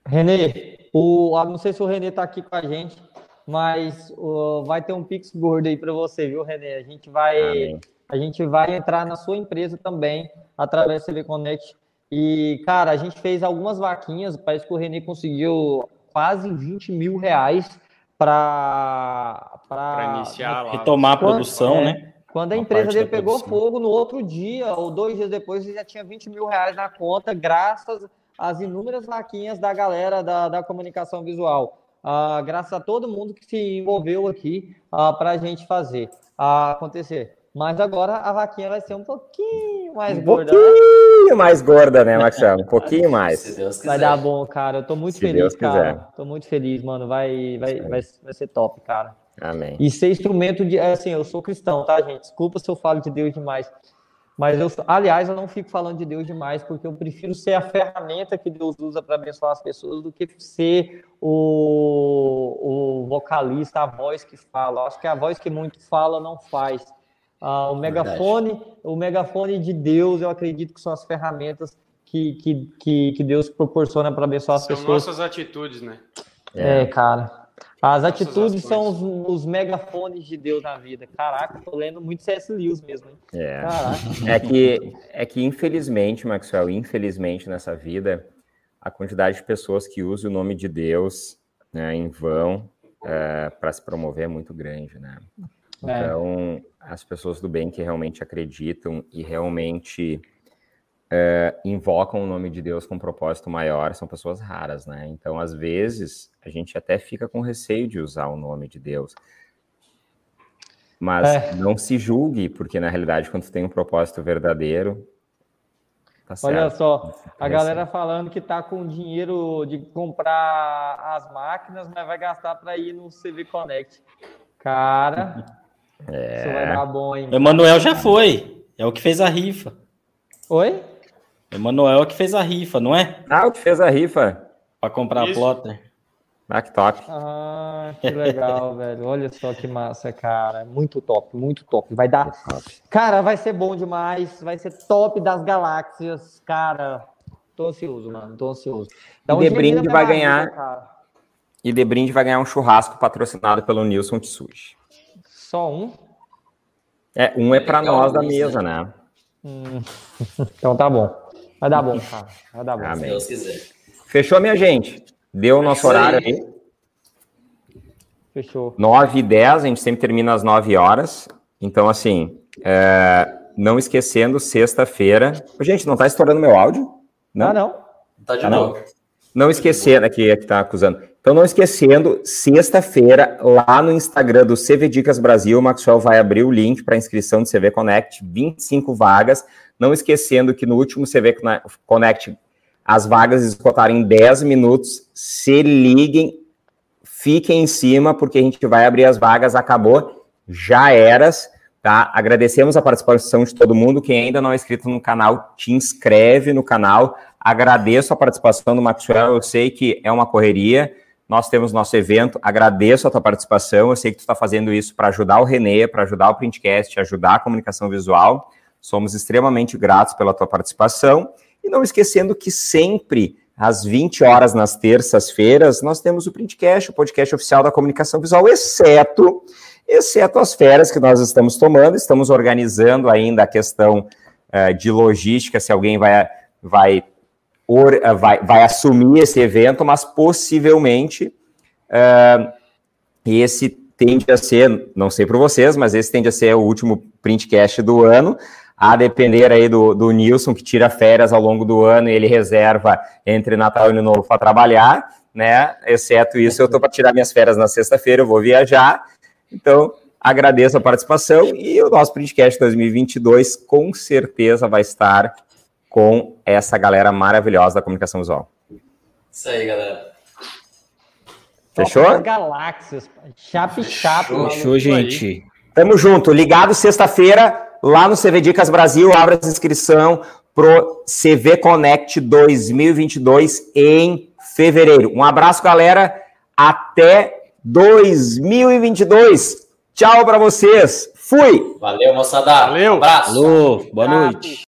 Renê, o, não sei se o Renê está aqui com a gente, mas uh, vai ter um Pix gordo aí para você, viu, Renê? A gente vai. A gente vai entrar na sua empresa também, através do CV Connect e, cara, a gente fez algumas vaquinhas, parece que o Renê conseguiu quase 20 mil reais para iniciar lá. Retomar a produção, é, né? Quando a Uma empresa dele pegou produção. fogo, no outro dia ou dois dias depois, ele já tinha 20 mil reais na conta, graças às inúmeras vaquinhas da galera da, da comunicação visual. Uh, graças a todo mundo que se envolveu aqui uh, ah, para a gente fazer uh, acontecer. Mas agora a vaquinha vai ser um pouquinho mais um gorda. Um né? pouquinho né? mais gorda, né, Marcelo? Um pouquinho mais. Se Deus quiser. Vai dar bom, cara. Eu tô muito Se feliz, Deus cara. Quiser. Tô muito feliz, mano. Vai, vai, vai, vai ser top, cara. Amém. E ser instrumento de. Assim, eu sou cristão, tá, gente? Desculpa se eu falo de Deus demais. Mas eu, aliás, eu não fico falando de Deus demais, porque eu prefiro ser a ferramenta que Deus usa para abençoar as pessoas do que ser o, o vocalista, a voz que fala. Eu acho que a voz que muito fala não faz. Ah, o megafone, Verdade. o megafone de Deus, eu acredito que são as ferramentas que, que, que, que Deus proporciona para abençoar as são pessoas. São nossas atitudes, né? É, é cara. As atitudes são os, os, megafones de Deus na vida. Caraca, tô lendo muito C.S. Lewis mesmo. Hein? É. É que, é que, infelizmente, Maxwell, infelizmente nessa vida, a quantidade de pessoas que usam o nome de Deus né, em vão é, para se promover é muito grande, né? É. Então, as pessoas do bem que realmente acreditam e realmente é, invocam o nome de Deus com um propósito maior são pessoas raras, né? Então, às vezes, a gente até fica com receio de usar o nome de Deus. Mas é. não se julgue, porque na realidade, quando tem um propósito verdadeiro, Tá Olha só, a galera falando que tá com dinheiro de comprar as máquinas, mas vai gastar para ir no CV Connect. Cara, É. Isso vai dar bom, hein? Emanuel já foi. É o que fez a rifa. Oi? Emanuel é o que fez a rifa, não é? Ah, o que fez a rifa. Para comprar Isso. a plotter. Ah, que top. Ah, que legal, velho. Olha só que massa, cara. Muito top, muito top. Vai dar. Cara, vai ser bom demais. Vai ser top das galáxias. Cara, tô ansioso, mano. Tô ansioso. Então, e de brinde vai ganhar. Vida, e de brinde vai ganhar um churrasco patrocinado pelo Nilson Tsuji. Só um? É, um é para nós da mesa, né? Hum. Então tá bom. Vai dar bom, cara. Vai dar bom. Amém. Se Deus quiser. Fechou, minha gente? Deu o nosso horário aí. Fechou. 9 e 10, a gente sempre termina às 9 horas. Então, assim, é, não esquecendo, sexta-feira. Gente, não tá estourando meu áudio? Não? Ah, não. Tá de ah, novo. Não. não esquecendo, aqui, aqui tá acusando. Então, não esquecendo, sexta-feira, lá no Instagram do CV Dicas Brasil, o Maxwell vai abrir o link para inscrição do CV Connect, 25 vagas. Não esquecendo que no último CV Connect, as vagas esgotaram em 10 minutos. Se liguem, fiquem em cima, porque a gente vai abrir as vagas. Acabou, já eras. Tá? Agradecemos a participação de todo mundo. Quem ainda não é inscrito no canal, te inscreve no canal. Agradeço a participação do Maxwell. Eu sei que é uma correria nós temos nosso evento. Agradeço a tua participação. Eu sei que tu está fazendo isso para ajudar o Renê, para ajudar o Printcast, ajudar a comunicação visual. Somos extremamente gratos pela tua participação. E não esquecendo que sempre, às 20 horas nas terças-feiras, nós temos o Printcast, o podcast oficial da comunicação visual, exceto, exceto as férias que nós estamos tomando. Estamos organizando ainda a questão uh, de logística, se alguém vai, vai or, eh, vai, vai assumir esse evento, mas possivelmente uh, esse tende a ser, não sei para vocês, mas esse tende a ser o último printcast do ano, a depender aí do, do Nilson, que tira férias ao longo do ano e ele reserva entre Natal e Ano Novo para trabalhar, né? Exceto isso, eu estou para tirar minhas férias na sexta-feira, eu vou viajar. Então, agradeço a participação e o nosso podcast 2022 com certeza vai estar com essa galera maravilhosa da comunicação visual. Isso aí, galera. Fechou? Top galáxias. Chape, chape. Fechou, gente. Tamo junto. Ligado sexta-feira lá no CV Dicas Brasil. Abra a inscrição pro CV Connect 2022 em fevereiro. Um abraço, galera. Até 2022. Tchau para vocês. Fui. Valeu, moçada. Valeu. Um abraço. Alô, boa noite.